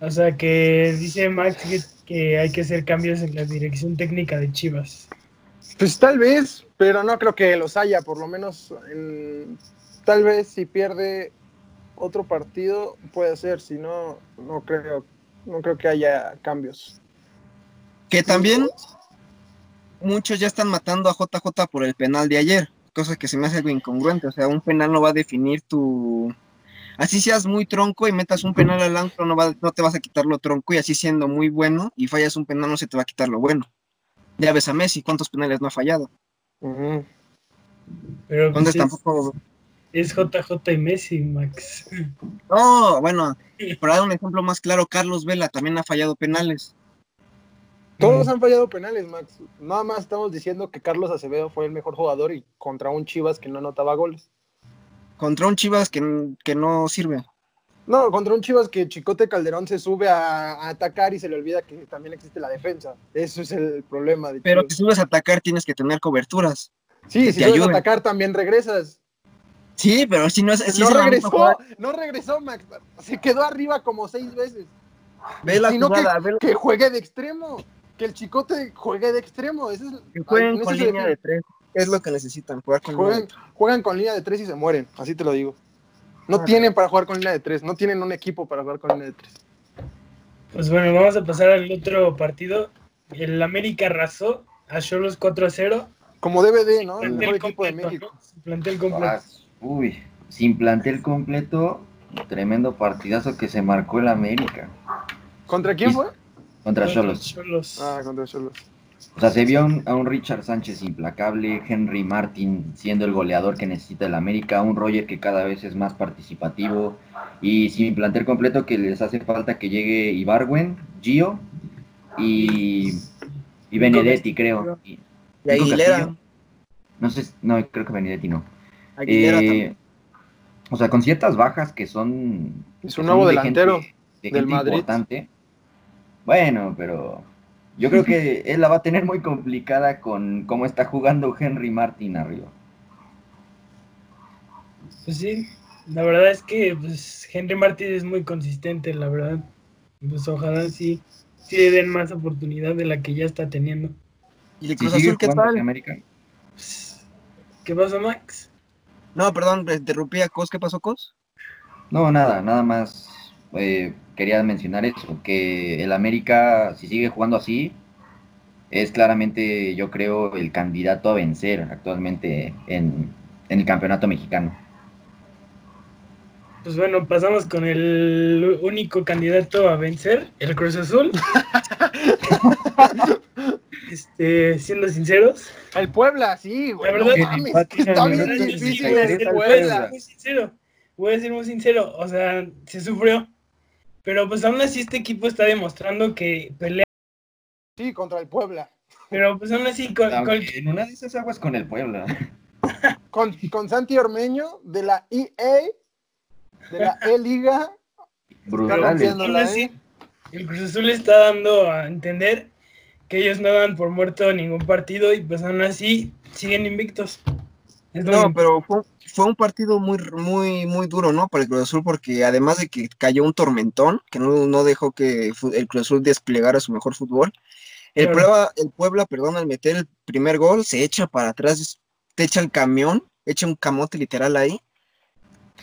o sea que dice Max que, que, hay que hacer cambios en la dirección técnica de Chivas. Pues tal vez, pero no creo que los haya, por lo menos en, tal vez si pierde otro partido puede ser, si no, no creo, no creo que haya cambios. Que también muchos ya están matando a JJ por el penal de ayer, cosa que se me hace algo incongruente, o sea, un penal no va a definir tu, así seas muy tronco y metas un penal al ángulo, no, no te vas a quitar lo tronco y así siendo muy bueno y fallas un penal no se te va a quitar lo bueno. Ya ves a Messi, ¿cuántos penales no ha fallado? Uh -huh. Pero pues es, tampoco... es JJ y Messi, Max. No, bueno, para dar un ejemplo más claro, Carlos Vela también ha fallado penales. Todos han fallado penales, Max. Nada más estamos diciendo que Carlos Acevedo fue el mejor jugador y contra un Chivas que no anotaba goles. Contra un Chivas que, que no sirve. No, contra un Chivas que Chicote Calderón se sube a, a, atacar y se le olvida que también existe la defensa. Eso es el problema. De Pero si subes a atacar tienes que tener coberturas. Sí, si subes a atacar también regresas. Sí, pero si no es. Si no es regresó, no regresó, Max. Se quedó arriba como seis veces. Ve la sino jugada, que, ve la... que juegue de extremo. Que el Chicote juegue de extremo. Ese es, que jueguen con línea de tres. Es lo que necesitan, jugar con juegan, línea de tres. juegan con línea de tres y se mueren, así te lo digo. No ah, tienen para jugar con línea de tres, no tienen un equipo para jugar con línea de tres. Pues bueno, vamos a pasar al otro partido. El América arrasó a Cholos 4 a 0. Como DVD, ¿no? El mejor equipo de México. ¿no? Sin plantel completo. Ah, uy, sin plantel completo, tremendo partidazo que se marcó el América. ¿Contra quién fue? Contra. Cholos. Ah, contra Cholos. O sea, se vio a un, a un Richard Sánchez implacable, Henry Martin siendo el goleador que necesita el América, un Roger que cada vez es más participativo y sin plantel completo que les hace falta que llegue Ibarwen, Gio y, y Benedetti, creo. Y, Y Aguilera. No sé, no, creo que Benedetti no. Aguilera Eh, también. o sea, con ciertas bajas que son. Es un son nuevo de delantero gente- de del gente Madrid. importante. Bueno, pero yo creo que él la va a tener muy complicada con cómo está jugando Henry Martin arriba. Pues sí, la verdad es que pues, Henry Martínez es muy consistente, la verdad. Pues ojalá sí, sí le den más oportunidad de la que ya está teniendo. ¿Y el Cruz Azul qué tal? América, Pues, ¿Qué pasa, Max? No, perdón, interrumpí a Cos. ¿Qué pasó, Cos? No, nada, nada más eh, quería mencionar eso, que el América, si sigue jugando así, es claramente, yo creo, el candidato a vencer actualmente en, en el campeonato mexicano. Pues bueno, pasamos con el único candidato a vencer, el Cruz Azul. este, siendo sinceros, El Puebla, sí, güey. La no verdad, el mames, está bien difícil 63 el al Puebla. Puebla. muy sincero, voy a ser muy sincero, o sea, se sufrió, pero pues aún así este equipo está demostrando que pelea, Sí, contra el Puebla. pero pues aún así con, en una de esas aguas con el Puebla. Con, con Santi Ormeño de la EA, de la E-Liga. Aún así, el Cruz Azul está dando a entender que ellos no dan por muerto ningún partido y pues aún así siguen invictos. No, pero fue, fue un partido muy, muy, muy duro, ¿no? Para el Cruz Azul, porque además de que cayó un tormentón, que no, no dejó que el Cruz Azul desplegara su mejor fútbol, el, Claro. Puebla, el Puebla, perdón, al meter el primer gol, se echa para atrás, te echa el camión, echa un camote literal ahí.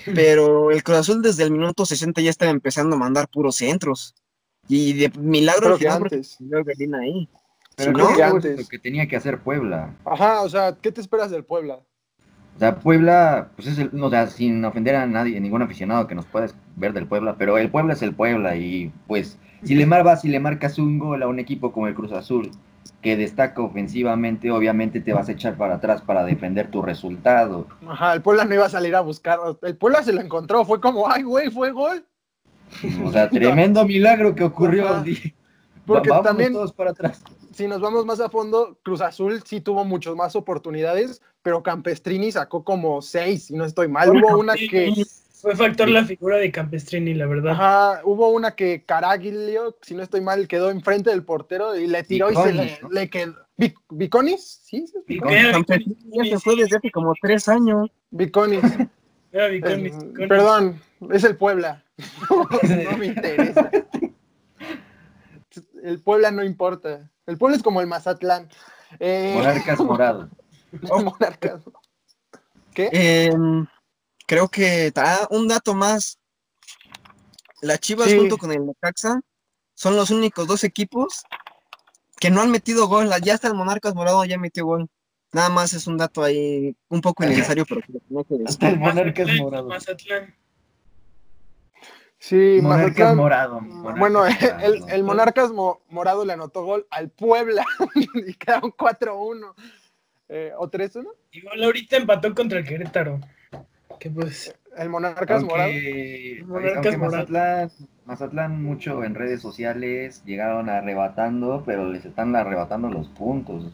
Pero el Cruz Azul desde el minuto 60 ya estaba empezando a mandar puros centros. Y de milagro que antes. ahí. Pero Si creo no, que eso antes. es lo que tenía que hacer Puebla. Ajá, o sea, ¿qué te esperas del Puebla? O sea, Puebla, pues es el, o sea, sin ofender a nadie, ningún aficionado que nos pueda ver del Puebla, pero el Puebla es el Puebla y pues si le marcas, si le marcas un gol a un equipo como el Cruz Azul que destaca ofensivamente, obviamente te vas a echar para atrás para defender tu resultado. Ajá, el Puebla no iba a salir a buscar. El Puebla se lo encontró, fue como, ay, güey, fue gol. O sea, tremendo milagro que ocurrió. Porque Va- vámonos también- todos para atrás. Si nos vamos más a fondo, Cruz Azul sí tuvo muchas más oportunidades, pero Campestrini sacó como seis, si no estoy mal. Hubo una que, Fue factor la figura de Campestrini, la verdad. Ajá, hubo una que Caraglio, si no estoy mal, quedó enfrente del portero y le tiró y se le, ¿no? le quedó. Vic- ¿Viconis? Sí, sí, Campesini ya se fue desde hace como tres años. Viconis. Era Viconis, Eh, Viconis. Perdón, es el Puebla. no me interesa. El Puebla no importa. El Puebla es como el Mazatlán. Eh, Monarcas morado. Monarcas. ¿Qué? Em, creo que ah, un dato más. Las Chivas Sí. junto con el Necaxa son los únicos dos equipos que no han metido gol. Ya hasta el Monarcas Morado ya metió gol. Nada más es un dato ahí un poco innecesario, pero que lo tenía que decir. Hasta el Monarcas Mazatlán, morado. Mazatlán. Sí, Monarcas Mazatlán. morado. Monarcas Bueno, el, morado. el Monarcas Mo- Morado le anotó gol al Puebla y quedaron 4-1. Eh, ¿O 3-1? Igual ahorita empató contra el Querétaro. Que pues. El Monarcas Morado. Aunque, Monarcas aunque morado. Mazatlán, Mazatlán mucho en redes sociales llegaron arrebatando, pero les están arrebatando los puntos.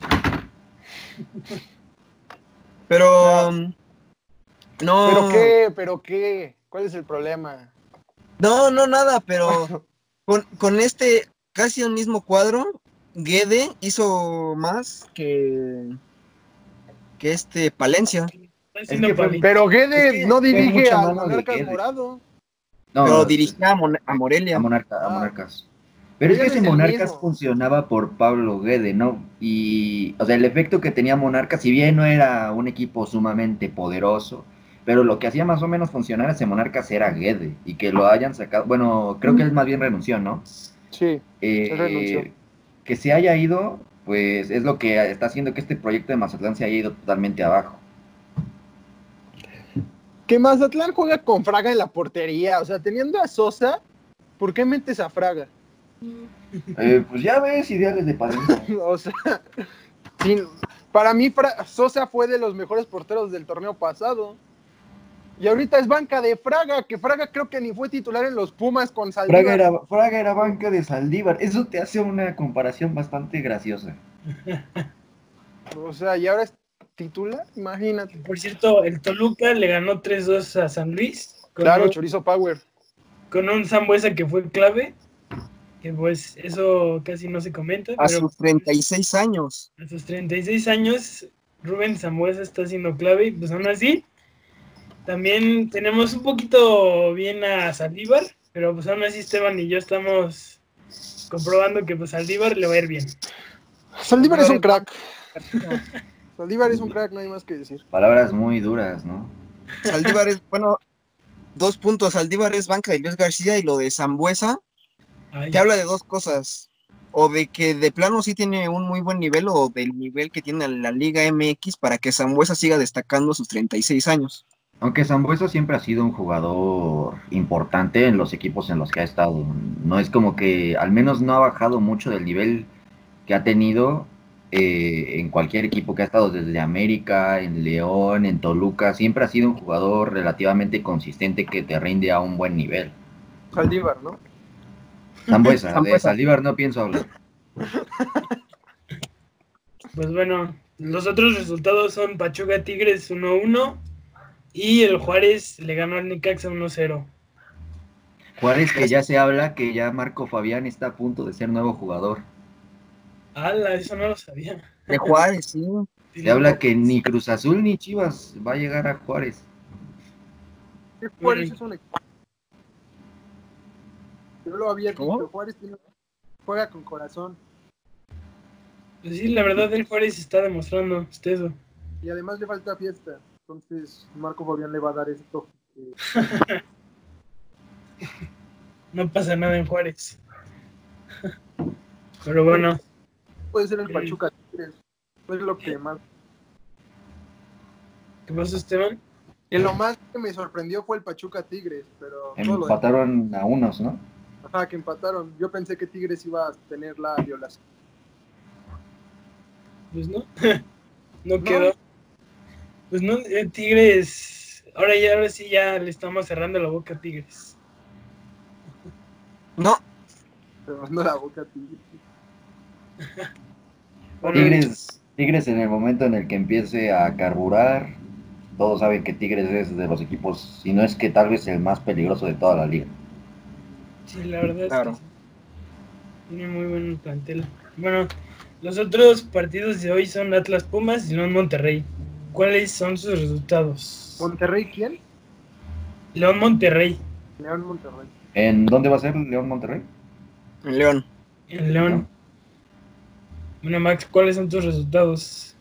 Pero no, ¿Pero qué? ¿Pero qué? ¿Cuál es el problema? No, no nada, pero con, con este casi el mismo cuadro, Guede hizo más que que este Palencia, que fue-. Pero Guede Es que no dirige de Monarcas. Morado. No, pero dirigía a, Mon- a Morelia. a, Monarca- a Ah. Monarcas. Pero es que es ese Monarcas funcionaba por Pablo Guede, ¿no? Y, o sea, el efecto que tenía Monarcas, si bien no era un equipo sumamente poderoso, pero lo que hacía más o menos funcionar ese Monarcas era Guede. Y que lo hayan sacado, bueno, creo que él más bien renunció, ¿no? Sí. Eh, renunció. que se haya ido, pues es lo que está haciendo que este proyecto de Mazatlán se haya ido totalmente abajo. Que Mazatlán juega con Fraga en la portería. O sea, teniendo a Sosa, ¿por qué metes a Fraga? Eh, pues ya ves, ideales de Palencia. O sea, sin- para mí Fra- Sosa fue de los mejores porteros del torneo pasado. Y ahorita es banca de Fraga, que Fraga creo que ni fue titular en los Pumas con Saldívar. Fraga era, Fraga era banca de Saldívar. Eso te hace una comparación bastante graciosa. O sea, y ahora es titular, imagínate. Por cierto, el Toluca le ganó 3-2 a San Luis. Claro, un, Chorizo Power. con un Zambuesa que fue clave. Que pues eso casi no se comenta. A pero sus 36 años. a sus 36 años, Rubén Zambuesa está siendo clave. Y pues aún así, también tenemos un poquito bien a Saldívar. Pero pues aún así Esteban y yo estamos comprobando que pues Saldívar le va a ir bien. Saldívar es un crack. Saldívar es un crack, no hay más que decir. Palabras muy duras, ¿no? Saldívar es, bueno, dos puntos. Saldívar es banca de Luis García y lo de Zambuesa Ay, te habla de dos cosas. O de que de plano sí tiene un muy buen nivel o del nivel que tiene la Liga MX para que Zambuesa siga destacando a sus 36 años. Aunque Zambuesa siempre ha sido un jugador importante en los equipos en los que ha estado. No es como que, al menos no ha bajado mucho del nivel que ha tenido eh, en cualquier equipo que ha estado, desde América, en León, en Toluca. Siempre ha sido un jugador relativamente consistente que te rinde a un buen nivel. Saldívar, ¿no? Zambuesa, de Zambuesa. Saldívar no pienso hablar. Pues bueno, los otros resultados son Pachuca Tigres 1-1 y el Juárez le ganó al Necaxa 1-0. Juárez, que ya se habla que ya Marco Fabián está a punto de ser nuevo jugador. ¡Hala! Eso no lo sabía. De Juárez, sí. Se habla que ni Cruz Azul ni Chivas va a llegar a Juárez. Juárez es un equipo. Yo lo había Juárez tiene- juega con corazón. Pues sí, la verdad el Juárez está demostrando eso. Y además le falta fiesta. Entonces Marco Fabián le va a dar ese toque. que- No pasa nada en Juárez. Pero bueno, Puede ser el Sí. Pachuca Tigres. Es lo que más. ¿qué pasó Esteban? Y lo más que me sorprendió fue el Pachuca Tigres, pero todo lo Empataron a unos, ¿no? Ajá, que empataron. Yo pensé que Tigres iba a tener la violación. Pues no. no quedó. Pues no, eh, Tigres. Ahora ya, ahora sí ya le estamos cerrando la boca a Tigres. No, Pero no la boca a Tigres. Bueno, Tigres, Tigres en el momento en el que empiece a carburar, todos saben que Tigres es de los equipos, si no es que tal vez el más peligroso de toda la liga. Sí, la verdad es que tiene muy buen plantel. Bueno, los otros partidos de hoy son Atlas Pumas y León Monterrey. ¿Cuáles son sus resultados? ¿Monterrey quién? León Monterrey. León Monterrey. ¿En dónde va a ser León Monterrey? En León. En León. Bueno, Max, ¿cuáles son tus resultados?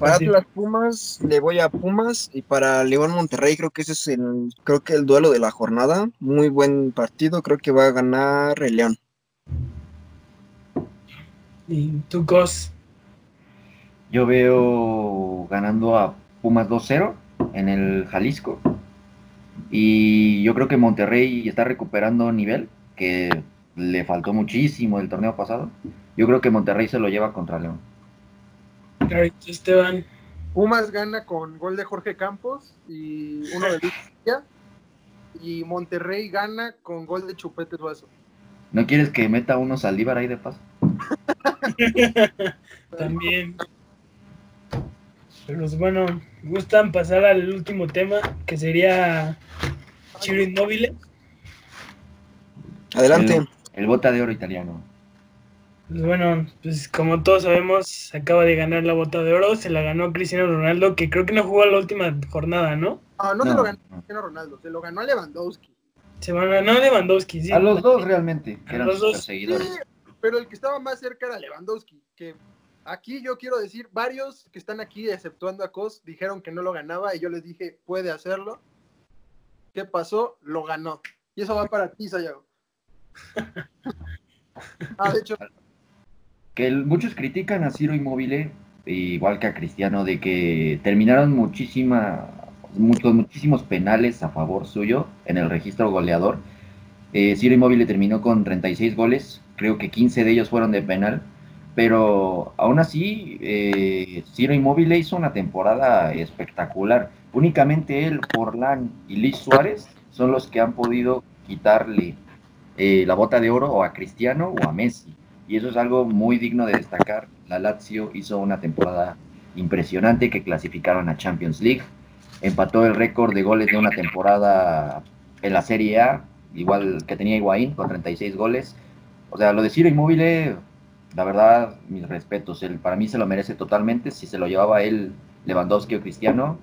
para Atlas Pumas le voy a Pumas y para León Monterrey creo que ese es el creo que el duelo de la jornada, muy buen partido, creo que va a ganar el León. ¿Y tú, Cos? Yo veo ganando a Pumas 2-0 en el Jalisco. Y yo creo que Monterrey está recuperando nivel, que le faltó muchísimo el torneo pasado. Yo creo que Monterrey se lo lleva contra León. Esteban. Pumas gana con gol de Jorge Campos y uno de Luis Y Monterrey gana con gol de Chupete Suazo. ¿No quieres que meta uno Saldívar ahí de paso? También. Pero pues, bueno, gustan pasar al último tema, que sería Chiro Inmóvil. Adelante. El, bota de oro italiano. Pues bueno, pues como todos sabemos, acaba de ganar la bota de oro, se la ganó Cristiano Ronaldo, que creo que no jugó la última jornada, ¿no? No, no, se lo ganó Cristiano Ronaldo, se lo ganó a Lewandowski. Se lo ganó a Lewandowski, sí. A los dos realmente, que eran los dos. seguidores. pero el que estaba más cerca era Lewandowski, que Aquí yo quiero decir, varios que están aquí, exceptuando a Cos, dijeron que no lo ganaba y yo les dije, puede hacerlo. ¿Qué pasó? Lo ganó. Y eso va para ti, Sayago. ah, de hecho. Que muchos critican a Ciro Inmóvil, igual que a Cristiano, de que terminaron muchísima, muchos, muchísimos penales a favor suyo en el registro goleador. Eh, Ciro Inmóvil terminó con 36 goles, creo que 15 de ellos fueron de penal pero aún así, eh, Ciro Inmóvil hizo una temporada espectacular. Únicamente él, Forlán y Luis Suárez son los que han podido quitarle eh, la bota de oro a Cristiano o a Messi. Y eso es algo muy digno de destacar. La Lazio hizo una temporada impresionante que clasificaron a Champions League. Empató el récord de goles de una temporada en la Serie A, igual que tenía Higuaín con 36 goles. O sea, lo de Ciro Inmóvil la verdad, mis respetos. Él, para mí se lo merece totalmente. Si se lo llevaba él, Lewandowski o Cristiano,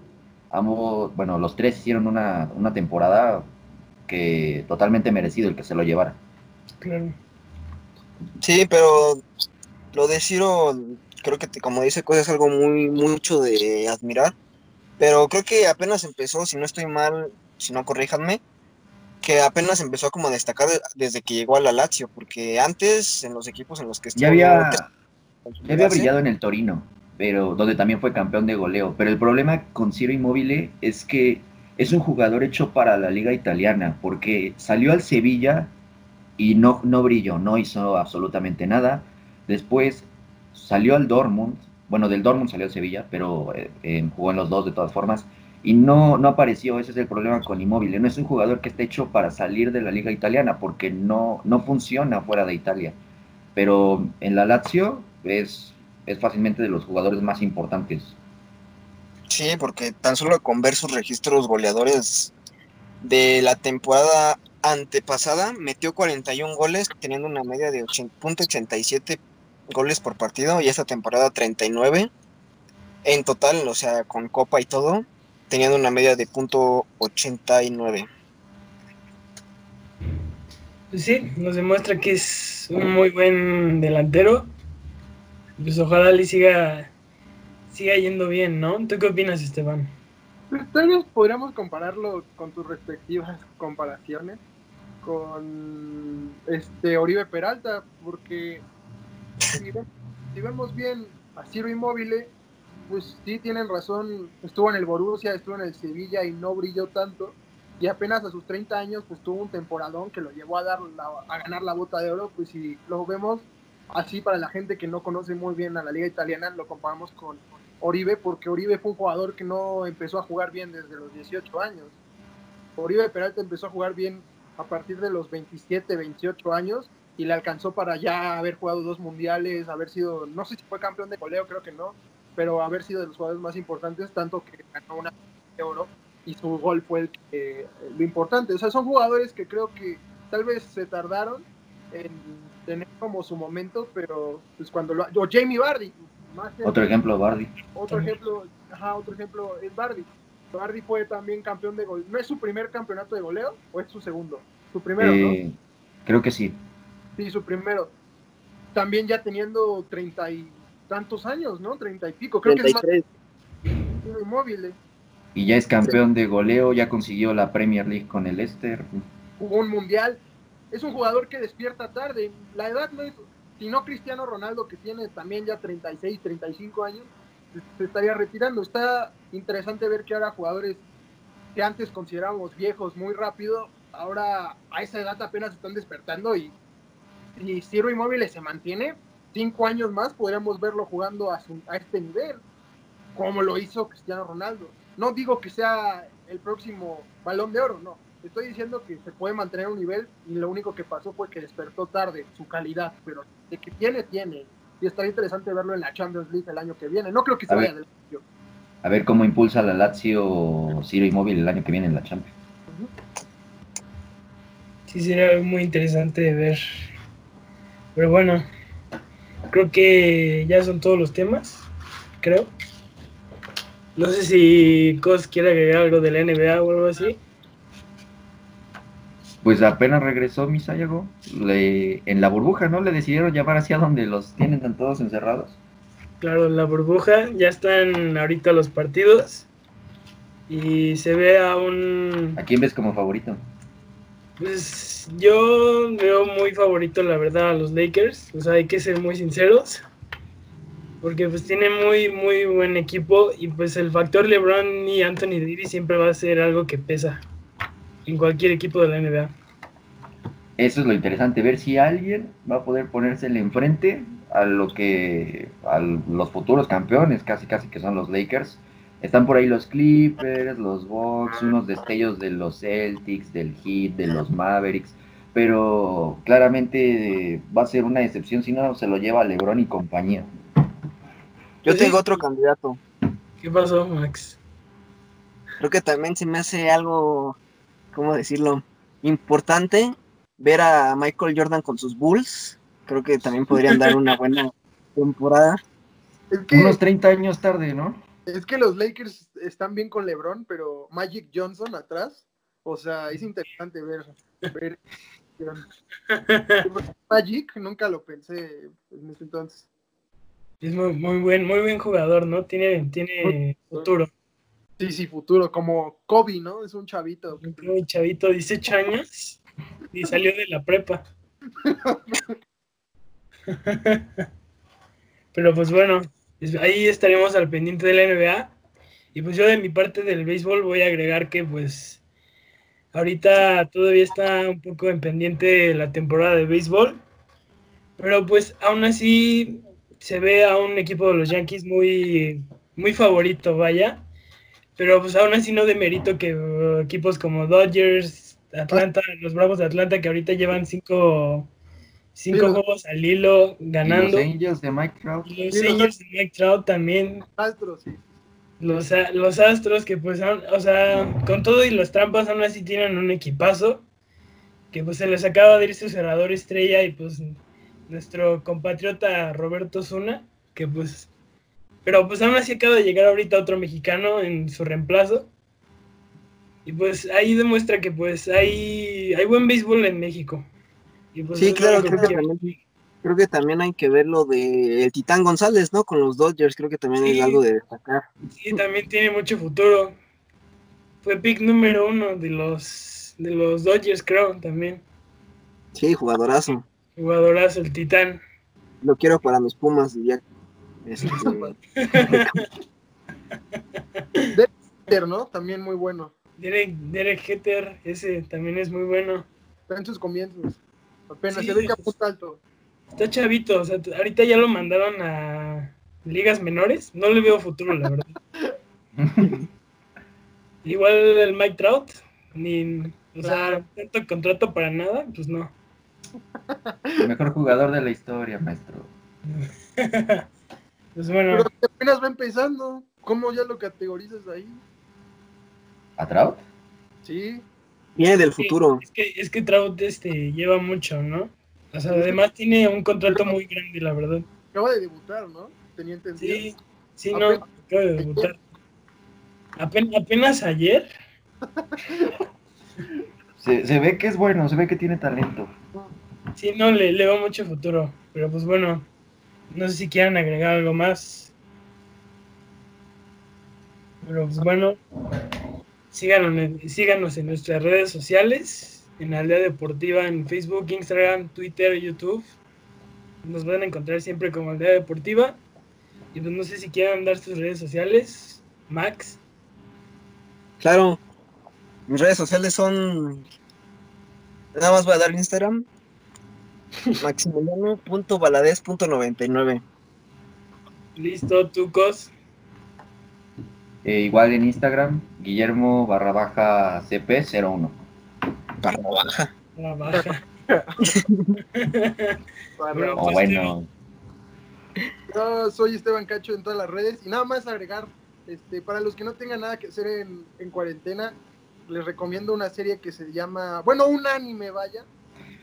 ambos, bueno, los tres hicieron una, temporada que totalmente merecido el que se lo llevara. Claro. Sí, pero lo de Ciro, creo que como dice cosas es algo muy mucho de admirar. Pero creo que apenas empezó, si no estoy mal, si no corríjanme, que apenas empezó como a destacar desde que llegó a la Lazio, porque antes en los equipos en los que estuvo... Ya había, ya había brillado en el Torino, pero donde también fue campeón de goleo. Pero el problema con Ciro Immobile es que es un jugador hecho para la liga italiana, porque salió al Sevilla y no, no brilló, no hizo absolutamente nada. Después salió al Dortmund, bueno, del Dortmund salió al Sevilla, pero eh, eh, jugó en los dos de todas formas y no, no apareció, ese es el problema con Immobile, no es un jugador que esté hecho para salir de la liga italiana porque no, no funciona fuera de Italia, pero en la Lazio es, es fácilmente de los jugadores más importantes. Sí, porque tan solo con ver sus registros goleadores de la temporada antepasada metió 41 goles teniendo una media de 8.87 goles por partido y esta temporada 39 en total, o sea, con copa y todo, teniendo una media de punto 89. Pues sí, nos demuestra que es un muy buen delantero. Pues ojalá le siga, siga yendo bien, ¿no? ¿Tú qué opinas, Esteban? Pues tal vez podríamos compararlo con tus respectivas comparaciones con este Oribe Peralta, porque si, vemos bien a Ciro Inmóvil, pues sí tienen razón, estuvo en el Borussia, estuvo en el Sevilla y no brilló tanto. Y apenas a sus 30 años, pues tuvo un temporadón que lo llevó a, dar a ganar la bota de oro. Pues si lo vemos así para la gente que no conoce muy bien a la liga italiana, lo comparamos con Oribe, porque Oribe fue un jugador que no empezó a jugar bien desde los 18 años. Oribe Peralta empezó a jugar bien a partir de los 27, 28 años y le alcanzó para ya haber jugado dos mundiales, haber sido, no sé si fue campeón de coleo, creo que no, pero haber sido de los jugadores más importantes, tanto que ganó una de oro y su gol fue el lo importante. O sea, son jugadores que creo que tal vez se tardaron en tener como su momento, pero pues cuando lo... O Jamie Bardi. otro ejemplo, Bardi. Otro ejemplo, ajá, otro ejemplo es Bardi. Bardi fue también campeón de gol. ¿No es su primer campeonato de goleo o es su segundo? Su primero, ¿no? Eh, creo que sí. Sí, su primero. También ya teniendo treinta y tantos años, ¿no? Treinta y pico. Creo que es más inmóvil. Y ya es campeón de goleo, ya consiguió la Premier League con el Leicester. Jugó un mundial. Es un jugador que despierta tarde. La edad no es, si no Cristiano Ronaldo, que tiene también ya 36, 35 años, se estaría retirando. Está interesante ver que ahora jugadores que antes considerábamos viejos muy rápido, ahora a esa edad apenas están despertando y si Ciro Inmóvil se mantiene, cinco años más podríamos verlo jugando a, a este nivel, como lo hizo Cristiano Ronaldo. No digo que sea el próximo balón de oro, no. Estoy diciendo que se puede mantener un nivel y lo único que pasó fue que despertó tarde su calidad, pero de que tiene, tiene y estaría interesante verlo en la Champions League el año que viene. No creo que se vaya del A ver cómo impulsa la Lazio Ciro Inmóvil el año que viene en la Champions. Sí, sería muy interesante de ver. Pero bueno, creo que ya son todos los temas, creo. No sé si Cos quiere agregar algo de la NBA o algo así pues apenas regresó Misayago le, en la burbuja, ¿no? Le decidieron llamar hacia donde los tienen todos encerrados. Claro, en la burbuja ya están ahorita los partidos y se ve a un... ¿A quién ves como favorito? Pues yo veo muy favorito, la verdad, a los Lakers. O sea, hay que ser muy sinceros. Porque pues tiene muy, muy buen equipo y pues el factor LeBron y Anthony Davis siempre va a ser algo que pesa en cualquier equipo de la NBA. Eso es lo interesante, ver si alguien va a poder ponérsele enfrente a lo que a los futuros campeones, casi casi que son los Lakers. Están por ahí los Clippers, los Bucks, unos destellos de los Celtics, del Heat, de los Mavericks, pero claramente va a ser una excepción si no se lo lleva LeBron y compañía. Yo tengo otro candidato. ¿Qué pasó, Max? Creo que también se me hace algo ¿cómo decirlo? Importante ver a Michael Jordan con sus Bulls. Creo que también podrían dar una buena temporada. Unos 30 años tarde, ¿no? Es que los Lakers están bien con LeBron, pero Magic Johnson atrás, o sea, es interesante ver. ver Magic, nunca lo pensé en ese entonces. Es muy, muy buen, muy buen jugador, ¿no? Tiene, tiene futuro. Sí, sí, futuro, como Kobe, ¿no? Es un chavito. Un chavito, 18 años y salió de la prepa. Pero pues bueno, ahí estaremos al pendiente de la NBA. Y pues yo de mi parte del béisbol voy a agregar que pues ahorita todavía está un poco en pendiente la temporada de béisbol. Pero pues aún así se ve a un equipo de los Yankees muy, muy favorito, vaya pero pues aún así no de mérito que uh, equipos como Dodgers, Atlanta, los Bravos de Atlanta que ahorita llevan cinco, cinco juegos al hilo ganando. los Angels de Mike Trout. Los Angels de Mike Trout también. Astros, sí. Los, los Astros que pues, o sea, con todo y los trampas aún así tienen un equipazo. Que pues se les acaba de ir su cerrador estrella y pues nuestro compatriota Roberto Zuna, que pues pero pues aún así acaba de llegar ahorita otro mexicano en su reemplazo. Y pues ahí demuestra que pues hay, hay buen béisbol en México. Pues, sí, claro, creo que, también, creo que, también, hay que ver lo de el Titán González, ¿no? Con los Dodgers, creo que también hay algo de destacar. Sí, también tiene mucho futuro. Fue pick número uno de los, de los Dodgers, creo, también. Sí, jugadorazo. Jugadorazo, el Titán. Lo quiero para mis Pumas, ya este... Derek ¿no? También muy bueno. Derek, Derek Jeter, ese también es muy bueno. Está en sus comienzos. Apenas se ve que apunta alto. Está chavito, o sea, ahorita ya lo mandaron a ligas menores. No le veo futuro, la verdad. Igual el Mike Trout, ni, o sea, tanto contrato para nada, pues no. El mejor jugador de la historia, maestro. Pues bueno. Pero apenas va empezando. ¿Cómo ya lo categorizas ahí? ¿A Trout? Sí. Viene del futuro. Es que, es que Trout este, lleva mucho, ¿no? O sea, además tiene un contrato muy grande, la verdad. Acaba de debutar, ¿no? Tenía entendido. Sí, sí, no, Apenas- acaba de debutar. Apen- apenas ayer, Se, se ve que es bueno, se ve que tiene talento. sí, no, le, le veo mucho futuro. Pero pues bueno, no sé si quieran agregar algo más. Pero pues bueno, síganos en, síganos en nuestras redes sociales, en Aldea Deportiva, en Facebook, Instagram, Twitter, YouTube. Nos van a encontrar siempre como Aldea Deportiva. Y pues no sé si quieran dar sus redes sociales. Max. Claro. Mis redes sociales son. Nada más voy a dar Instagram. Maximiliano.valadez.99. Listo, Tucos. Eh, igual en Instagram, Guillermo barra baja CP01. Barra baja. La baja. Para- Bueno, O pues, bueno, Yo soy Esteban Cacho en todas las redes y nada más agregar, este, para los que no tengan nada que hacer en, en cuarentena, les recomiendo una serie que se llama, bueno, un anime, vaya.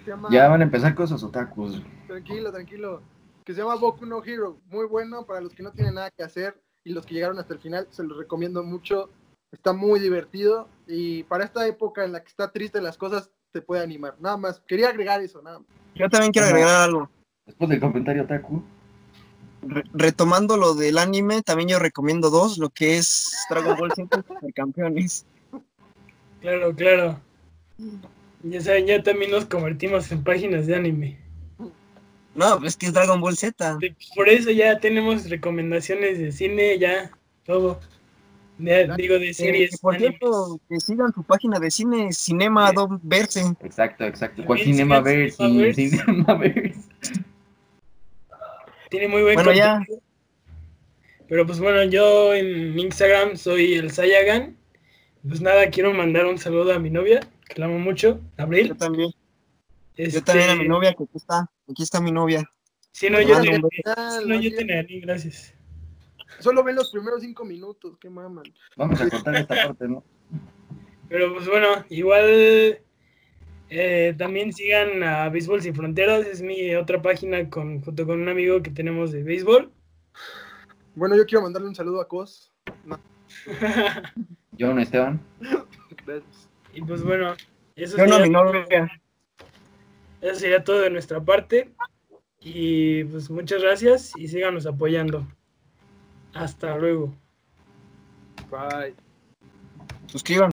Se llama, ya van a empezar cosas otakus. Tranquilo, tranquilo. Que se llama Boku no Hero. Muy bueno para los que no tienen nada que hacer y los que llegaron hasta el final, se los recomiendo mucho. Está muy divertido y para esta época en la que está triste las cosas, te puede animar. Nada más. Quería agregar eso, nada más. Yo también quiero agregar algo. Después del comentario otaku, Re- retomando lo del anime, también yo recomiendo dos, lo que es Dragon Ball Z Supercampeones. Claro, claro. Ya saben, ya también nos convertimos en páginas de anime. No, pues es que es Dragon Ball Z. Por eso ya tenemos recomendaciones de cine, ya todo. De- digo, de Eh, series. por cierto, que sigan su página de cine, Cinema Dom Verse. exacto, exacto. ¿Cuál También Cinema Verse? Cinemaverse. Cinemaverse. Tiene muy buen Bueno, ya. contenido. Pero pues bueno, yo en Instagram soy el Sayagan. Pues nada, quiero mandar un saludo a mi novia, que la amo mucho, Yo Abril. Yo Este, también a mi novia, que aquí está. Aquí está mi novia. Sí, no, yo mando te, Ah, sí, no, yo no, te narí, gracias. Solo ven los primeros cinco minutos, qué maman. Vamos a cortar esta parte, ¿no? Pero pues bueno, igual eh, también sigan a Béisbol Sin Fronteras, es mi otra página con, junto con un amigo que tenemos de béisbol. Bueno, yo quiero mandarle un saludo a Cos. No, John Esteban. gracias. y pues bueno, eso Yo no mi novia. Eso sería todo de nuestra parte. Y pues muchas gracias y síganos apoyando. Hasta luego. Bye. Suscríbanse.